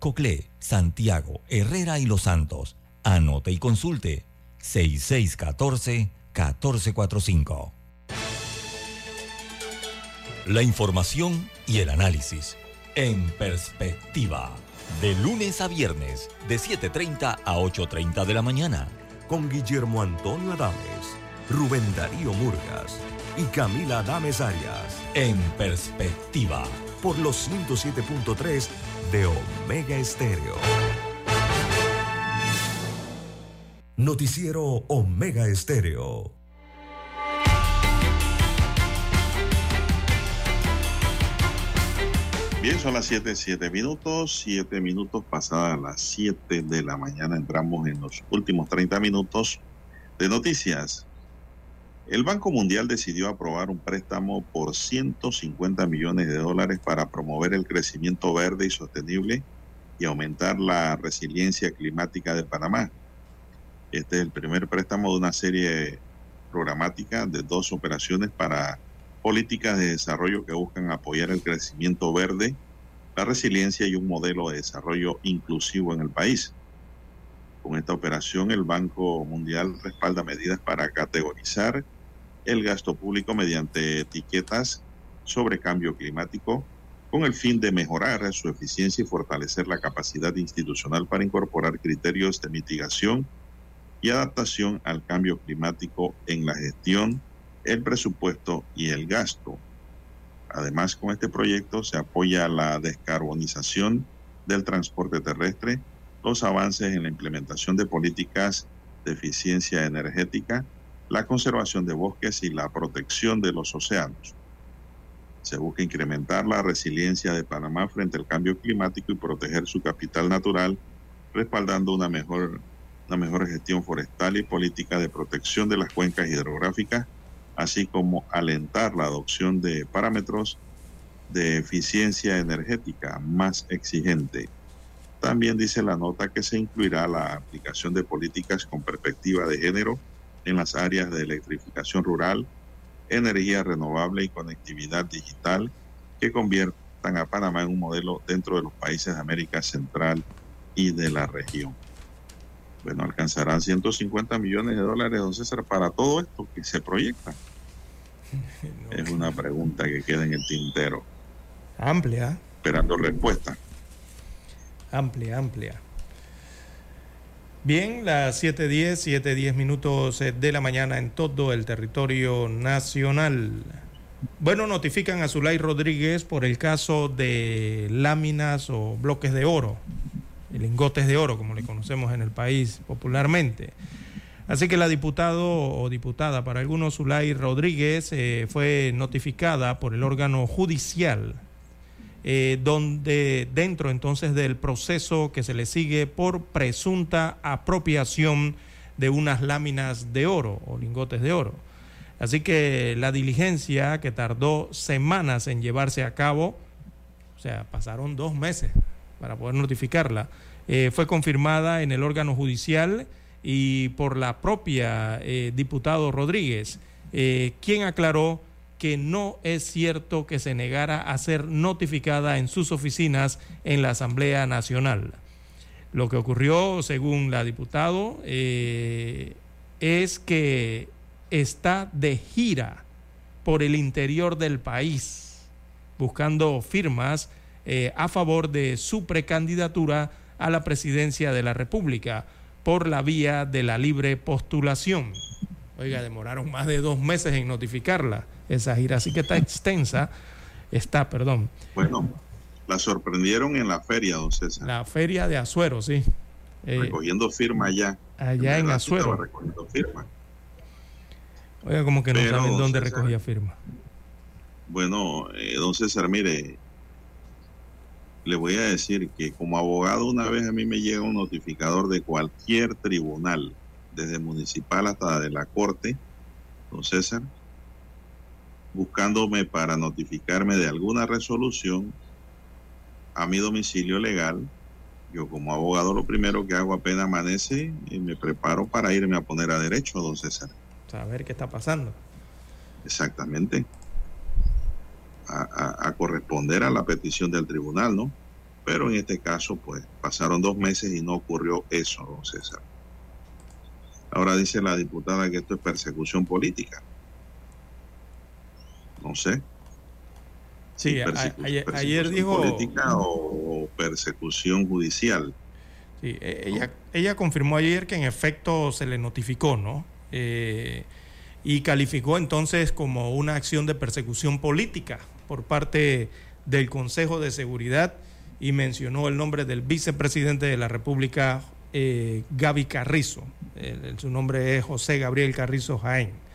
Coclé, Santiago, Herrera y Los Santos. Anote y consulte 6614-1445. La información y el análisis en perspectiva. De lunes a viernes, de 7.30 a 8.30 de la mañana. Con Guillermo Antonio Adames, Rubén Darío Murgas y Camila Adames Arias. En perspectiva. Por los 107.3 de Omega Estéreo. Noticiero Omega Estéreo. Bien, son las 7, 7 minutos, 7 minutos pasadas las 7 de la mañana. Entramos en los últimos 30 minutos de noticias. El Banco Mundial decidió aprobar un préstamo por 150 millones de dólares para promover el crecimiento verde y sostenible y aumentar la resiliencia climática de Panamá. Este es el primer préstamo de una serie programática de dos operaciones para políticas de desarrollo que buscan apoyar el crecimiento verde, la resiliencia y un modelo de desarrollo inclusivo en el país. Con esta operación, el Banco Mundial respalda medidas para categorizar el gasto público mediante etiquetas sobre cambio climático con el fin de mejorar su eficiencia y fortalecer la capacidad institucional para incorporar criterios de mitigación y adaptación al cambio climático en la gestión el presupuesto y el gasto. Además, con este proyecto se apoya la descarbonización del transporte terrestre, los avances en la implementación de políticas de eficiencia energética, la conservación de bosques y la protección de los océanos. Se busca incrementar la resiliencia de Panamá frente al cambio climático y proteger su capital natural, respaldando una mejor, una mejor gestión forestal y política de protección de las cuencas hidrográficas, así como alentar la adopción de parámetros de eficiencia energética más exigente. También dice la nota que se incluirá la aplicación de políticas con perspectiva de género en las áreas de electrificación rural, energía renovable y conectividad digital que conviertan a Panamá en un modelo dentro de los países de América Central y de la región. Bueno, alcanzarán 150 millones de dólares, don César, para todo esto que se proyecta. Es una pregunta que queda en el tintero. Amplia. Esperando respuesta. Amplia, amplia. Bien, las 7.10, 7.10 minutos eh, de la mañana en todo el territorio nacional. Bueno, notifican a Zulay Rodríguez por el caso de láminas o bloques de oro, lingotes de oro, como le conocemos en el país popularmente. Así que la diputado o diputada para algunos, Zulay Rodríguez, eh, fue notificada por el órgano judicial eh, donde dentro entonces del proceso que se le sigue por presunta apropiación de unas láminas de oro o lingotes de oro. Así que la diligencia que tardó semanas en llevarse a cabo, o sea, pasaron dos meses para poder notificarla, eh, fue confirmada en el órgano judicial y por la propia eh, diputado Rodríguez, quien aclaró que no es cierto que se negara a ser notificada en sus oficinas en la Asamblea Nacional. Lo que ocurrió, según la diputado, eh, es que está de gira por el interior del país, buscando firmas eh, a favor de su precandidatura a la presidencia de la República por la vía de la libre postulación. Oiga, demoraron más de dos meses en notificarla esa gira. Así que está extensa, está, perdón. Bueno, la sorprendieron en la feria, don César. La feria de Azuero, sí. Eh, recogiendo firma allá. Allá en, Azuero. Recogiendo firma. Oiga, como que no saben dónde recogía firma. Bueno, eh, don César, mire, le voy a decir que como abogado una vez a mí me llega un notificador de cualquier tribunal, desde municipal hasta de la corte, don César, buscándome para notificarme de alguna resolución a mi domicilio legal. Yo como abogado lo primero que hago apenas amanece y me preparo para irme a poner a derecho, don César. Saber qué está pasando. Exactamente. A, a, corresponder a la petición del tribunal, ¿no? Pero en este caso, pues pasaron dos meses y no ocurrió eso, don César. Ahora dice la diputada que esto es persecución política no sé. Sí, ayer, dijo... Política o, persecución judicial. Sí, e, ella, ella confirmó ayer que en efecto se le notificó, ¿no? Eh, y calificó entonces como una acción de persecución política por parte del Consejo de Seguridad y mencionó el nombre del vicepresidente de la República, eh, Gaby Carrizo. su nombre es José Gabriel Carrizo Jaén.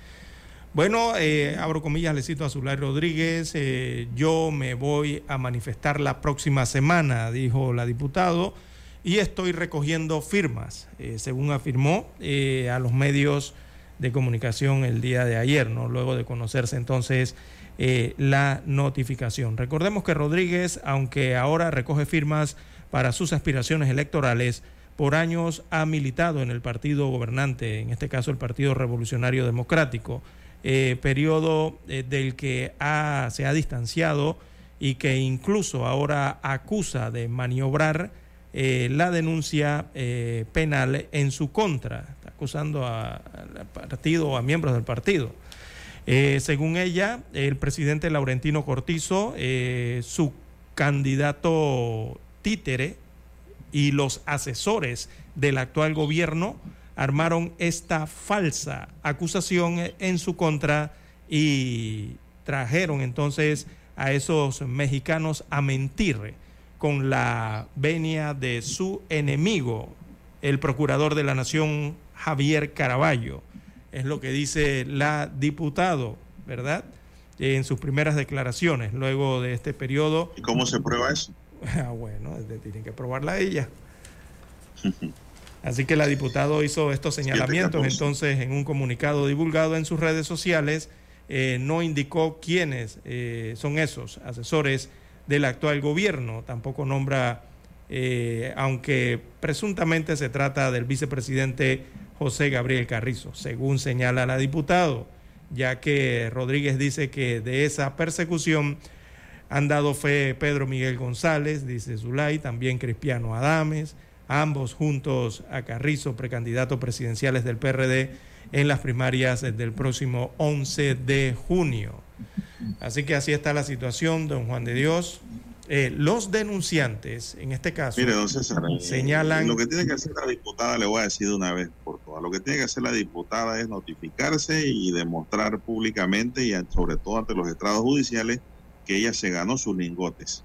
Bueno, eh, abro comillas, le cito a Zulay Rodríguez, eh, yo me voy a manifestar la próxima semana, dijo la diputado, y estoy recogiendo firmas, eh, según afirmó a los medios de comunicación el día de ayer, ¿no? luego de conocerse entonces la notificación. Recordemos que Rodríguez, aunque ahora recoge firmas para sus aspiraciones electorales, por años ha militado en el partido gobernante, en este caso el Partido Revolucionario Democrático. Eh, periodo eh, del que se ha distanciado y que incluso ahora acusa de maniobrar eh, la denuncia penal en su contra, está acusando al partido o a miembros del partido. según ella, el presidente Laurentino Cortizo, su candidato títere y los asesores del actual gobierno armaron esta falsa acusación en su contra y trajeron entonces a esos mexicanos a mentir con la venia de su enemigo, el procurador de la nación Javier Caraballo. Es lo que dice la diputado, ¿verdad? en sus primeras declaraciones luego de este periodo. ¿Y cómo se prueba eso? Ah, bueno, tienen que probarla ella. Así que la diputada hizo estos señalamientos entonces en un comunicado divulgado en sus redes sociales. Eh, no indicó quiénes eh, son esos asesores del actual gobierno. Tampoco nombra, eh, aunque presuntamente se trata del vicepresidente José Gabriel Carrizo, según señala la diputado, ya que Rodríguez dice que de esa persecución han dado fe Pedro Miguel González, dice Zulay, también Cristiano Adames, ambos juntos a Carrizo, precandidatos presidenciales del PRD en las primarias del próximo 11 de junio. Así que así está la situación, don Juan de Dios. Eh, los denunciantes, en este caso, Mire, don César, eh, señalan... Lo que tiene que hacer la diputada, le voy a decir de una vez por todas, lo que tiene que hacer la diputada es notificarse y demostrar públicamente y sobre todo ante los estrados judiciales que ella se ganó sus lingotes,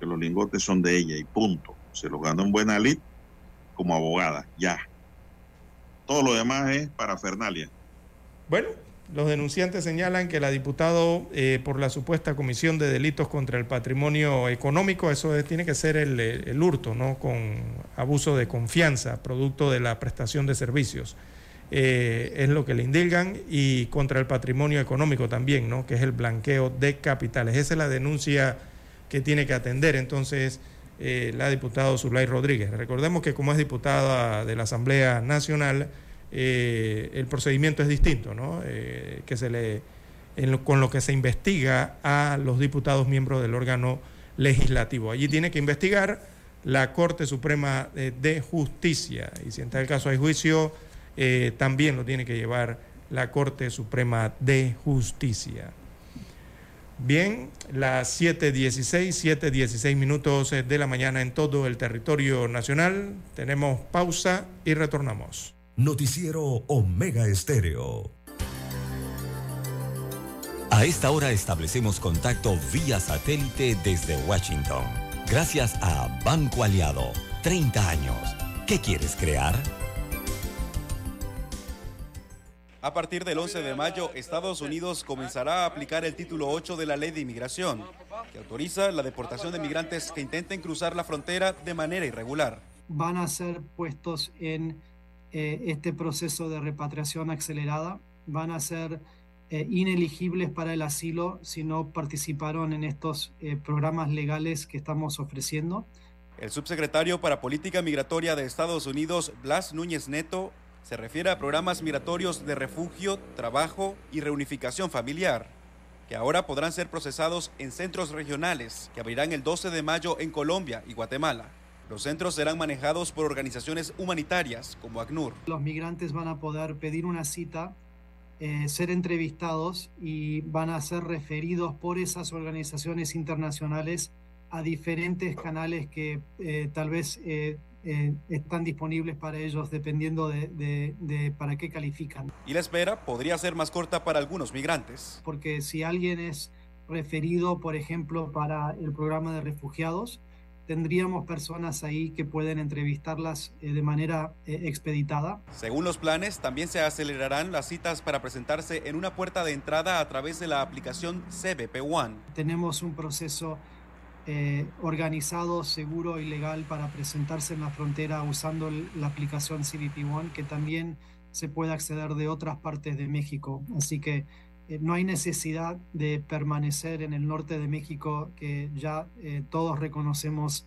que los lingotes son de ella y punto se lo ganó en buena lid como abogada, ya. Todo lo demás es para Fernalia. Bueno, los denunciantes señalan que la diputado eh, por la supuesta comisión de delitos contra el patrimonio económico, eso tiene que ser el, hurto, ¿no? Con abuso de confianza, producto de la prestación de servicios. Eh, es lo que le indilgan y contra el patrimonio económico también, ¿no? Que es el blanqueo de capitales. Esa es la denuncia que tiene que atender. Entonces, eh, la diputada Zulay Rodríguez. Recordemos que como es diputada de la Asamblea Nacional, eh, el procedimiento es distinto, ¿no? Que se le, con lo que se investiga a los diputados miembros del órgano legislativo. Allí tiene que investigar la Corte Suprema de Justicia y si en tal caso hay juicio, también lo tiene que llevar la Corte Suprema de Justicia. Bien, las 7.16, 7.16 minutos de la mañana en todo el territorio nacional. Tenemos pausa y retornamos. Noticiero Omega Estéreo. A esta hora establecemos contacto vía satélite desde Washington. Gracias a Banco Aliado. 30 años. ¿Qué quieres crear? A partir del 11 de mayo, Estados Unidos comenzará a aplicar el título 8 de la ley de inmigración, que autoriza la deportación de migrantes que intenten cruzar la frontera de manera irregular. Van a ser puestos en eh, este proceso de repatriación acelerada, van a ser eh, ineligibles para el asilo si no participaron en estos eh, programas legales que estamos ofreciendo. El subsecretario para Política Migratoria de Estados Unidos, Blas Núñez Neto, se refiere a programas migratorios de refugio, trabajo y reunificación familiar, que ahora podrán ser procesados en centros regionales que abrirán el 12 de mayo en Colombia y Guatemala. Los centros serán manejados por organizaciones humanitarias como ACNUR. Los migrantes van a poder pedir una cita, eh, ser entrevistados y van a ser referidos por esas organizaciones internacionales a diferentes canales que eh, tal vez eh, eh, están disponibles para ellos dependiendo de, para qué califican. Y la espera podría ser más corta para algunos migrantes. Porque si alguien es referido, por ejemplo, para el programa de refugiados, tendríamos personas ahí que pueden entrevistarlas eh, de manera eh, expeditada. Según los planes, también se acelerarán las citas para presentarse en una puerta de entrada a través de la aplicación CBP One. Tenemos un proceso eh, organizado, seguro y legal para presentarse en la frontera usando la aplicación CBP One, que también se puede acceder de otras partes de México. Así que eh, no hay necesidad de permanecer en el norte de México, que ya eh, todos reconocemos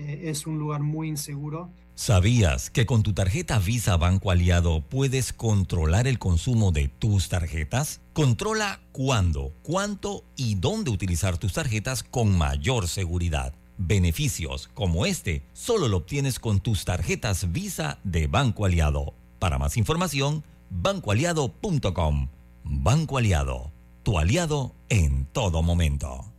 es un lugar muy inseguro. ¿Sabías que con tu tarjeta Visa Banco Aliado puedes controlar el consumo de tus tarjetas? Controla cuándo, cuánto y dónde utilizar tus tarjetas con mayor seguridad. Beneficios como este solo lo obtienes con tus tarjetas Visa de Banco Aliado. Para más información, bancoaliado.com. Banco Aliado, tu aliado en todo momento.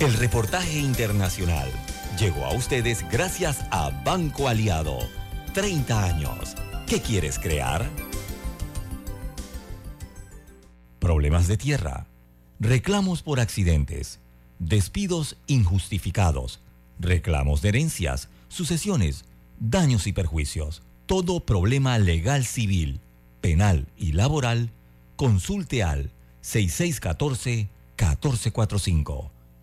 El reportaje internacional llegó a ustedes gracias a Banco Aliado. 30 años. ¿Qué quieres crear? Problemas de tierra, reclamos por accidentes, despidos injustificados, reclamos de herencias, sucesiones, daños y perjuicios. Todo problema legal civil penal y laboral, consulte al 6614-1445.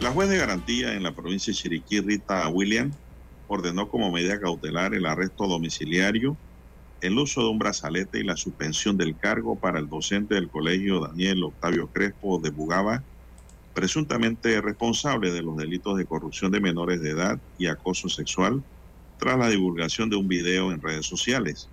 La juez de garantía en la provincia de Chiriquí, Rita William, ordenó como medida cautelar el arresto domiciliario, el uso de un brazalete y la suspensión del cargo para el docente del colegio Daniel Octavio Crespo de Bugaba, presuntamente responsable de los delitos de corrupción de menores de edad y acoso sexual, tras la divulgación de un video en redes sociales.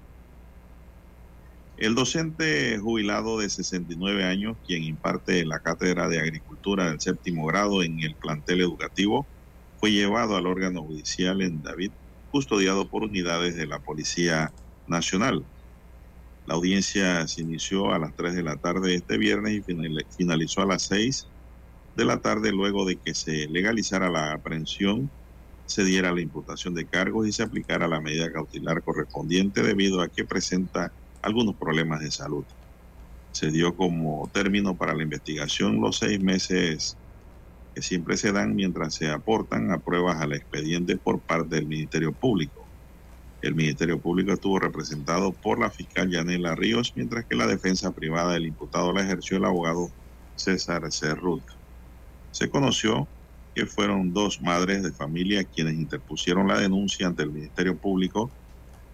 El docente jubilado de 69 años, quien imparte la cátedra de Agricultura del séptimo grado en el plantel educativo, fue llevado al órgano judicial en David, custodiado por unidades de la Policía Nacional. La audiencia se inició a las 3 de la tarde este viernes y finalizó a las 6 de la tarde luego de que se legalizara la aprehensión, se diera la imputación de cargos y se aplicara la medida cautelar correspondiente debido a que presenta algunos problemas de salud. Se dio como término para la investigación los seis meses que siempre se dan mientras se aportan a pruebas al expediente por parte del Ministerio Público. El Ministerio Público estuvo representado por la fiscal Yanela Ríos, mientras que la defensa privada del imputado la ejerció el abogado César Cerrut. Se conoció que fueron dos madres de familia quienes interpusieron la denuncia ante el Ministerio Público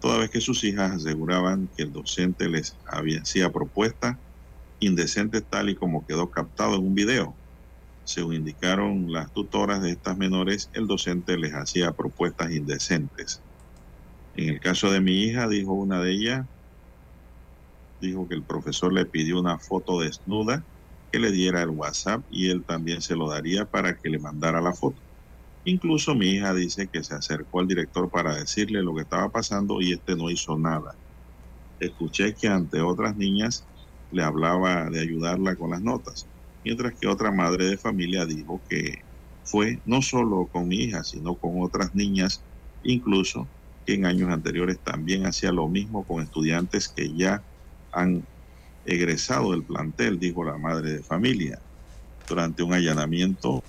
toda vez que sus hijas aseguraban que el docente les había hacía propuestas indecentes tal y como quedó captado en un video. Según indicaron las tutoras de estas menores, el docente les hacía propuestas indecentes. En el caso de mi hija, dijo una de ellas, dijo que el profesor le pidió una foto desnuda que le diera el WhatsApp y él también se lo daría para que le mandara la foto. Incluso mi hija dice que se acercó al director para decirle lo que estaba pasando y este no hizo nada. Escuché que ante otras niñas le hablaba de ayudarla con las notas, mientras que otra madre de familia dijo que fue no solo con mi hija, sino con otras niñas, incluso que en años anteriores también hacía lo mismo con estudiantes que ya han egresado del plantel, dijo la madre de familia. Durante un allanamiento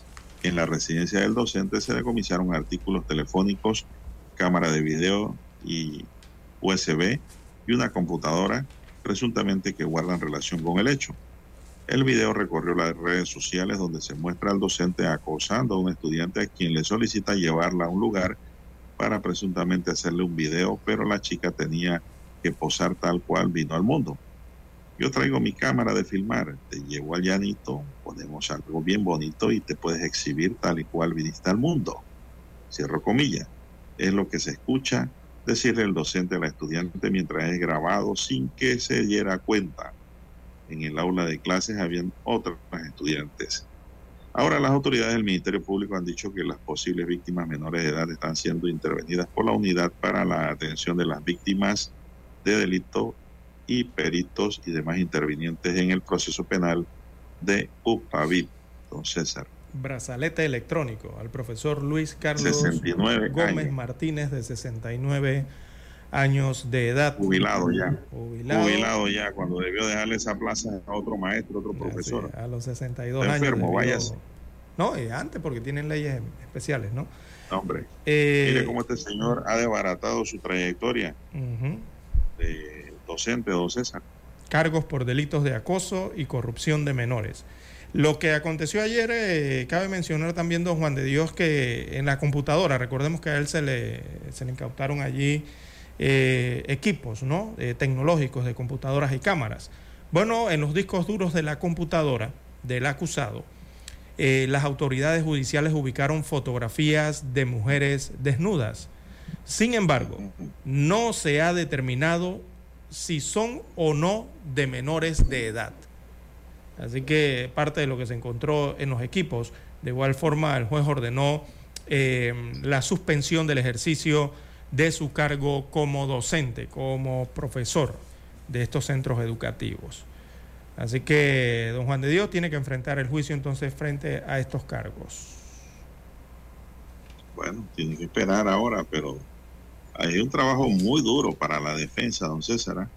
en la residencia del docente se decomisaron artículos telefónicos, cámara de video y USB y una computadora presuntamente que guardan relación con el hecho. El video recorrió las redes sociales donde se muestra al docente acosando a un estudiante a quien le solicita llevarla a un lugar para presuntamente hacerle un video, pero la chica tenía que posar tal cual vino al mundo. Yo traigo mi cámara de filmar, te llevo al llanito, ponemos algo bien bonito y te puedes exhibir tal y cual viniste al mundo. Cierro comillas. Es lo que se escucha decirle el docente a la estudiante mientras es grabado sin que se diera cuenta. En el aula de clases habían otras estudiantes. Ahora las autoridades del Ministerio Público han dicho que las posibles víctimas menores de edad están siendo intervenidas por la unidad para la atención de las víctimas de delito y peritos y demás intervinientes en el proceso penal de UPAVIT, don César. Brazalete electrónico al profesor Luis Carlos Gómez Martínez, de 69 años de edad. Jubilado ya. Jubilado, ya, cuando debió dejarle esa plaza a otro maestro, otro profesor. a los 62 años. enfermo, váyase. No, y antes porque tienen leyes especiales, ¿no? Hombre, eh, mire cómo este señor ha desbaratado su trayectoria de docente, don César. Cargos por delitos de acoso y corrupción de menores. Lo que aconteció ayer, eh, cabe mencionar también, don Juan de Dios, que en la computadora, recordemos que a él se le, se le incautaron allí eh, equipos ¿no? Eh, tecnológicos de computadoras y cámaras. Bueno, en los discos duros de la computadora del acusado, las autoridades judiciales ubicaron fotografías de mujeres desnudas. Sin embargo, no se ha determinado si son o no de menores de edad. Así que parte de lo que se encontró en los equipos, de igual forma el juez ordenó eh, la suspensión del ejercicio de su cargo como docente, como profesor de estos centros educativos. Así que don Juan de Dios tiene que enfrentar el juicio entonces frente a estos cargos. Bueno, tiene que esperar ahora, pero hay un trabajo muy duro para la defensa, don César. ¿ah?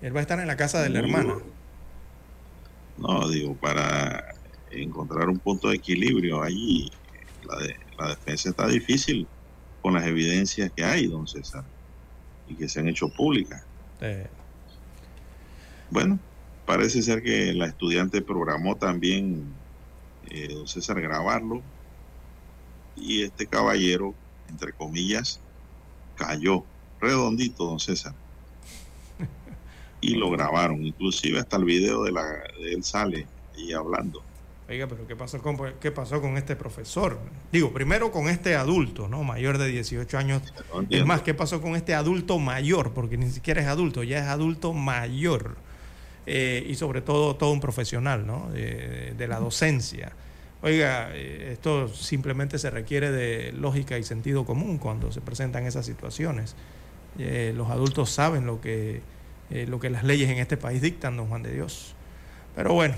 Él va a estar en la casa de la hermana. No, digo, para encontrar un punto de equilibrio allí. La, defensa está difícil con las evidencias que hay, don César, y que se han hecho públicas. Bueno, parece ser que la estudiante programó también, eh, don César, grabarlo, y este caballero, entre comillas, cayó redondito, don César. Y lo grabaron, inclusive hasta el video de, la, de él sale y hablando. Oiga, pero ¿qué pasó, con, ¿qué pasó con este profesor? Digo, primero con este adulto, ¿no? Mayor de 18 años. es más, ¿qué pasó con este adulto mayor? Porque ni siquiera es adulto, ya es adulto mayor. Eh, y sobre todo, todo un profesional, ¿no? de la docencia. Oiga, eh, esto simplemente se requiere de lógica y sentido común cuando se presentan esas situaciones. Eh, los adultos saben lo que, eh, lo que las leyes en este país dictan, don Juan de Dios. Pero bueno,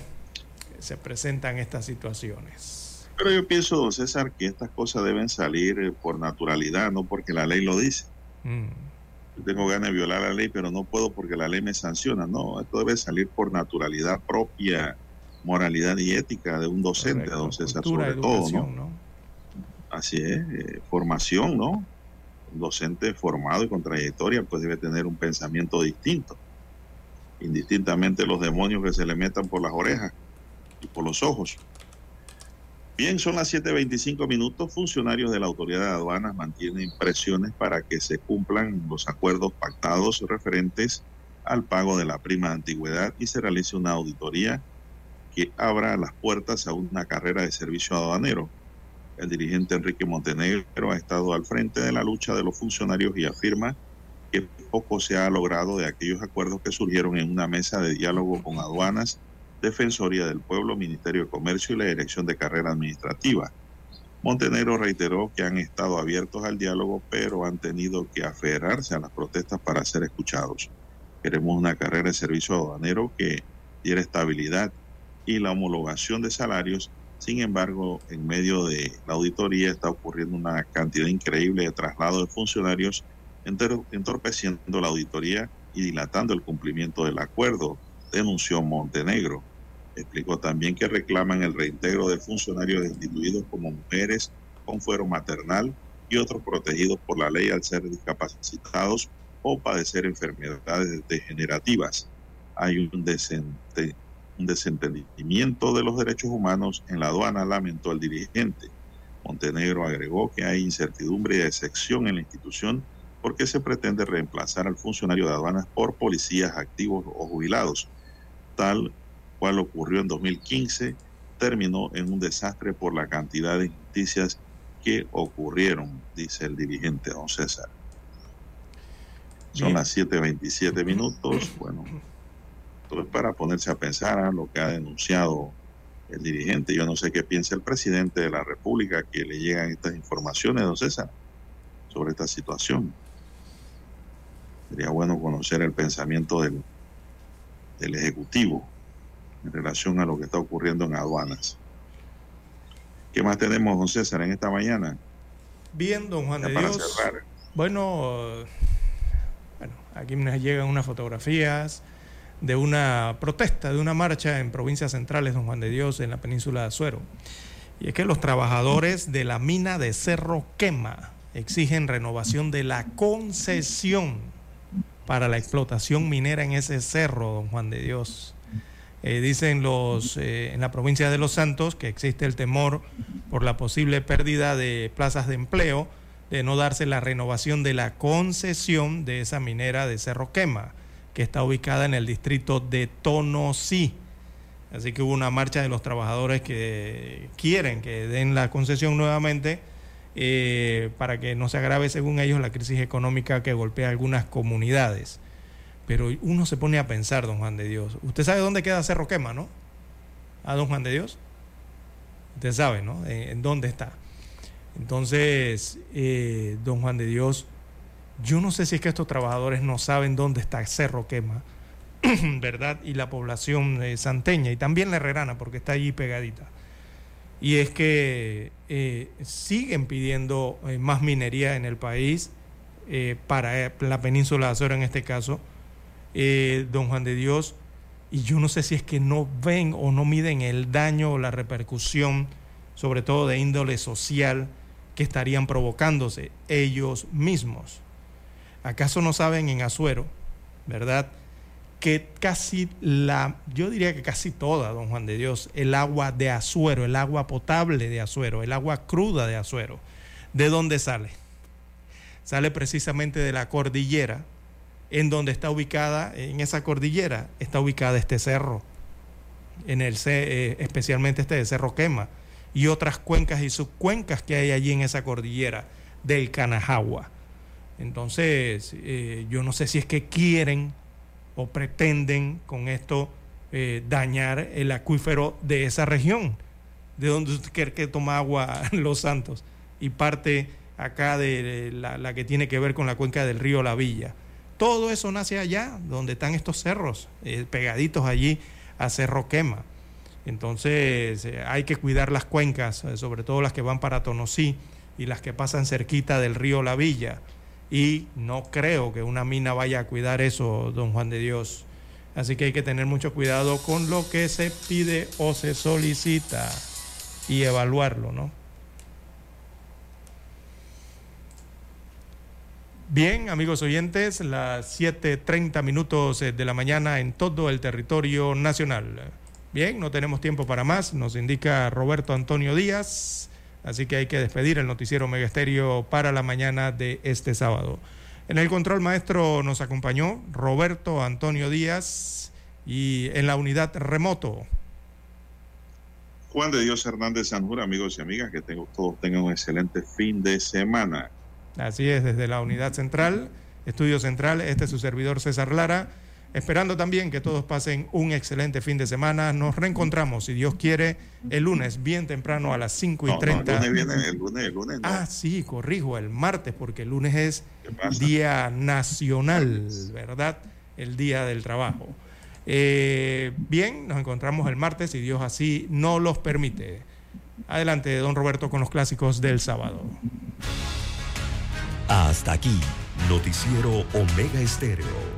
se presentan estas situaciones. Pero yo pienso, don César, que estas cosas deben salir por naturalidad, no porque la ley lo dice. Mm. Yo tengo ganas de violar la ley, pero no puedo porque la ley me sanciona. No, esto debe salir por naturalidad propia moralidad y ética de un docente, don César, sobre todo, ¿no? Así es, eh, formación, ¿no? Un docente formado y con trayectoria, pues debe tener un pensamiento distinto, indistintamente los demonios que se le metan por las orejas y por los ojos. Bien, son las 7.25 minutos. Funcionarios de la Autoridad de Aduanas mantienen presiones para que se cumplan los acuerdos pactados referentes al pago de la prima de antigüedad y se realice una auditoría que abra las puertas a una carrera de servicio aduanero. El dirigente Enrique Montenegro ha estado al frente de la lucha de los funcionarios y afirma que poco se ha logrado de aquellos acuerdos que surgieron en una mesa de diálogo con aduanas, Defensoría del Pueblo, Ministerio de Comercio y la Dirección de Carrera Administrativa. Montenegro reiteró que han estado abiertos al diálogo, pero han tenido que aferrarse a las protestas para ser escuchados. Queremos una carrera de servicio aduanero que diera estabilidad y la homologación de salarios. Sin embargo, en medio de la auditoría está ocurriendo una cantidad increíble de traslado de funcionarios, entorpeciendo la auditoría y dilatando el cumplimiento del acuerdo, denunció Montenegro. Explicó también que reclaman el reintegro de funcionarios destituidos como mujeres con fuero maternal y otros protegidos por la ley al ser discapacitados o padecer enfermedades degenerativas. Hay un desentendimiento de los derechos humanos en la aduana, lamentó el dirigente. Montenegro agregó que hay incertidumbre y excepción en la institución porque se pretende reemplazar al funcionario de aduanas por policías activos o jubilados. Tal cual ocurrió en 2015, terminó en un desastre por la cantidad de injusticias que ocurrieron, dice el dirigente don César. Son las 7.27 minutos. Bueno, es para ponerse a pensar a lo que ha denunciado el dirigente. Yo no sé qué piensa el presidente de la República que le llegan estas informaciones, don César, sobre esta situación. Sería bueno conocer el pensamiento del, del Ejecutivo en relación a lo que está ocurriendo en aduanas. ¿Qué más tenemos, don César, en esta mañana? Bien, don Juan de Dios. Bueno, bueno, aquí me llegan unas fotografías de una protesta, de una marcha en provincias centrales, don Juan de Dios, en la península de Azuero. Y es que los trabajadores de la mina de Cerro Quema exigen renovación de la concesión para la explotación minera en ese cerro, don Juan de Dios. Eh, dicen los eh, en la provincia de Los Santos que existe el temor por la posible pérdida de plazas de empleo de no darse la renovación de la concesión de esa minera de Cerro Quema que está ubicada en el distrito de Tonosí. Así que hubo una marcha de los trabajadores que quieren que den la concesión nuevamente eh, para que no se agrave, según ellos, la crisis económica que golpea algunas comunidades. Pero uno se pone a pensar, don Juan de Dios. Usted sabe dónde queda Cerro Quema, ¿no? A don Juan de Dios. Usted sabe, ¿no? En, dónde está. Entonces, eh, don Juan de Dios, Yo no sé si es que estos trabajadores no saben dónde está Cerro Quema, ¿verdad? Y la población eh, santeña y también la herrerana, porque está allí pegadita. Y es que eh, siguen pidiendo eh, más minería en el país, para la península de Azores en este caso, don Juan de Dios, y yo no sé si es que no ven o no miden el daño o la repercusión, sobre todo de índole social, que estarían provocándose ellos mismos. ¿Acaso no saben en Azuero, verdad? Que casi la, yo diría que casi toda, don Juan de Dios, el agua de Azuero, el agua potable de Azuero, el agua cruda de Azuero, ¿de dónde sale? Sale precisamente de la cordillera, en donde está ubicada, en esa cordillera, está ubicada este cerro, en el, eh, especialmente este de Cerro Quema, y otras cuencas y subcuencas que hay allí en esa cordillera del Canajagua. Entonces, eh, yo no sé si es que quieren o pretenden con esto eh, dañar el acuífero de esa región, de donde usted quiere que toma agua Los Santos, y parte acá de la, que tiene que ver con la cuenca del río La Villa. Todo eso nace allá, donde están estos cerros, eh, pegaditos allí a Cerro Quema. Entonces hay que cuidar las cuencas, sobre todo las que van para Tonosí y las que pasan cerquita del río La Villa y no creo que una mina vaya a cuidar eso, don Juan de Dios. Así que hay que tener mucho cuidado con lo que se pide o se solicita y evaluarlo, ¿no? Bien, amigos oyentes, las 7.30 minutos de la mañana en todo el territorio nacional. Bien, no tenemos tiempo para más, nos indica Roberto Antonio Díaz. Así que hay que despedir el noticiero Megesterio para la mañana de este sábado. En el control maestro nos acompañó Roberto Antonio Díaz y en la unidad remoto. Juan de Dios Hernández Sanjura, amigos y amigas, que todos tengan un excelente fin de semana. Así es, desde la unidad central, estudio central, este es su servidor César Lara Esperando también que todos pasen un excelente fin de semana. Nos reencontramos, si Dios quiere, el lunes, bien temprano a las 5 y 30. el lunes viene, el lunes, el lunes. Ah, sí, corrijo, el martes, porque el lunes es Día Nacional, ¿verdad? El Día del Trabajo. Eh, bien, nos encontramos el martes, si Dios así no los permite. Adelante, don Roberto, con los clásicos del sábado. Hasta aquí, Noticiero Omega Estéreo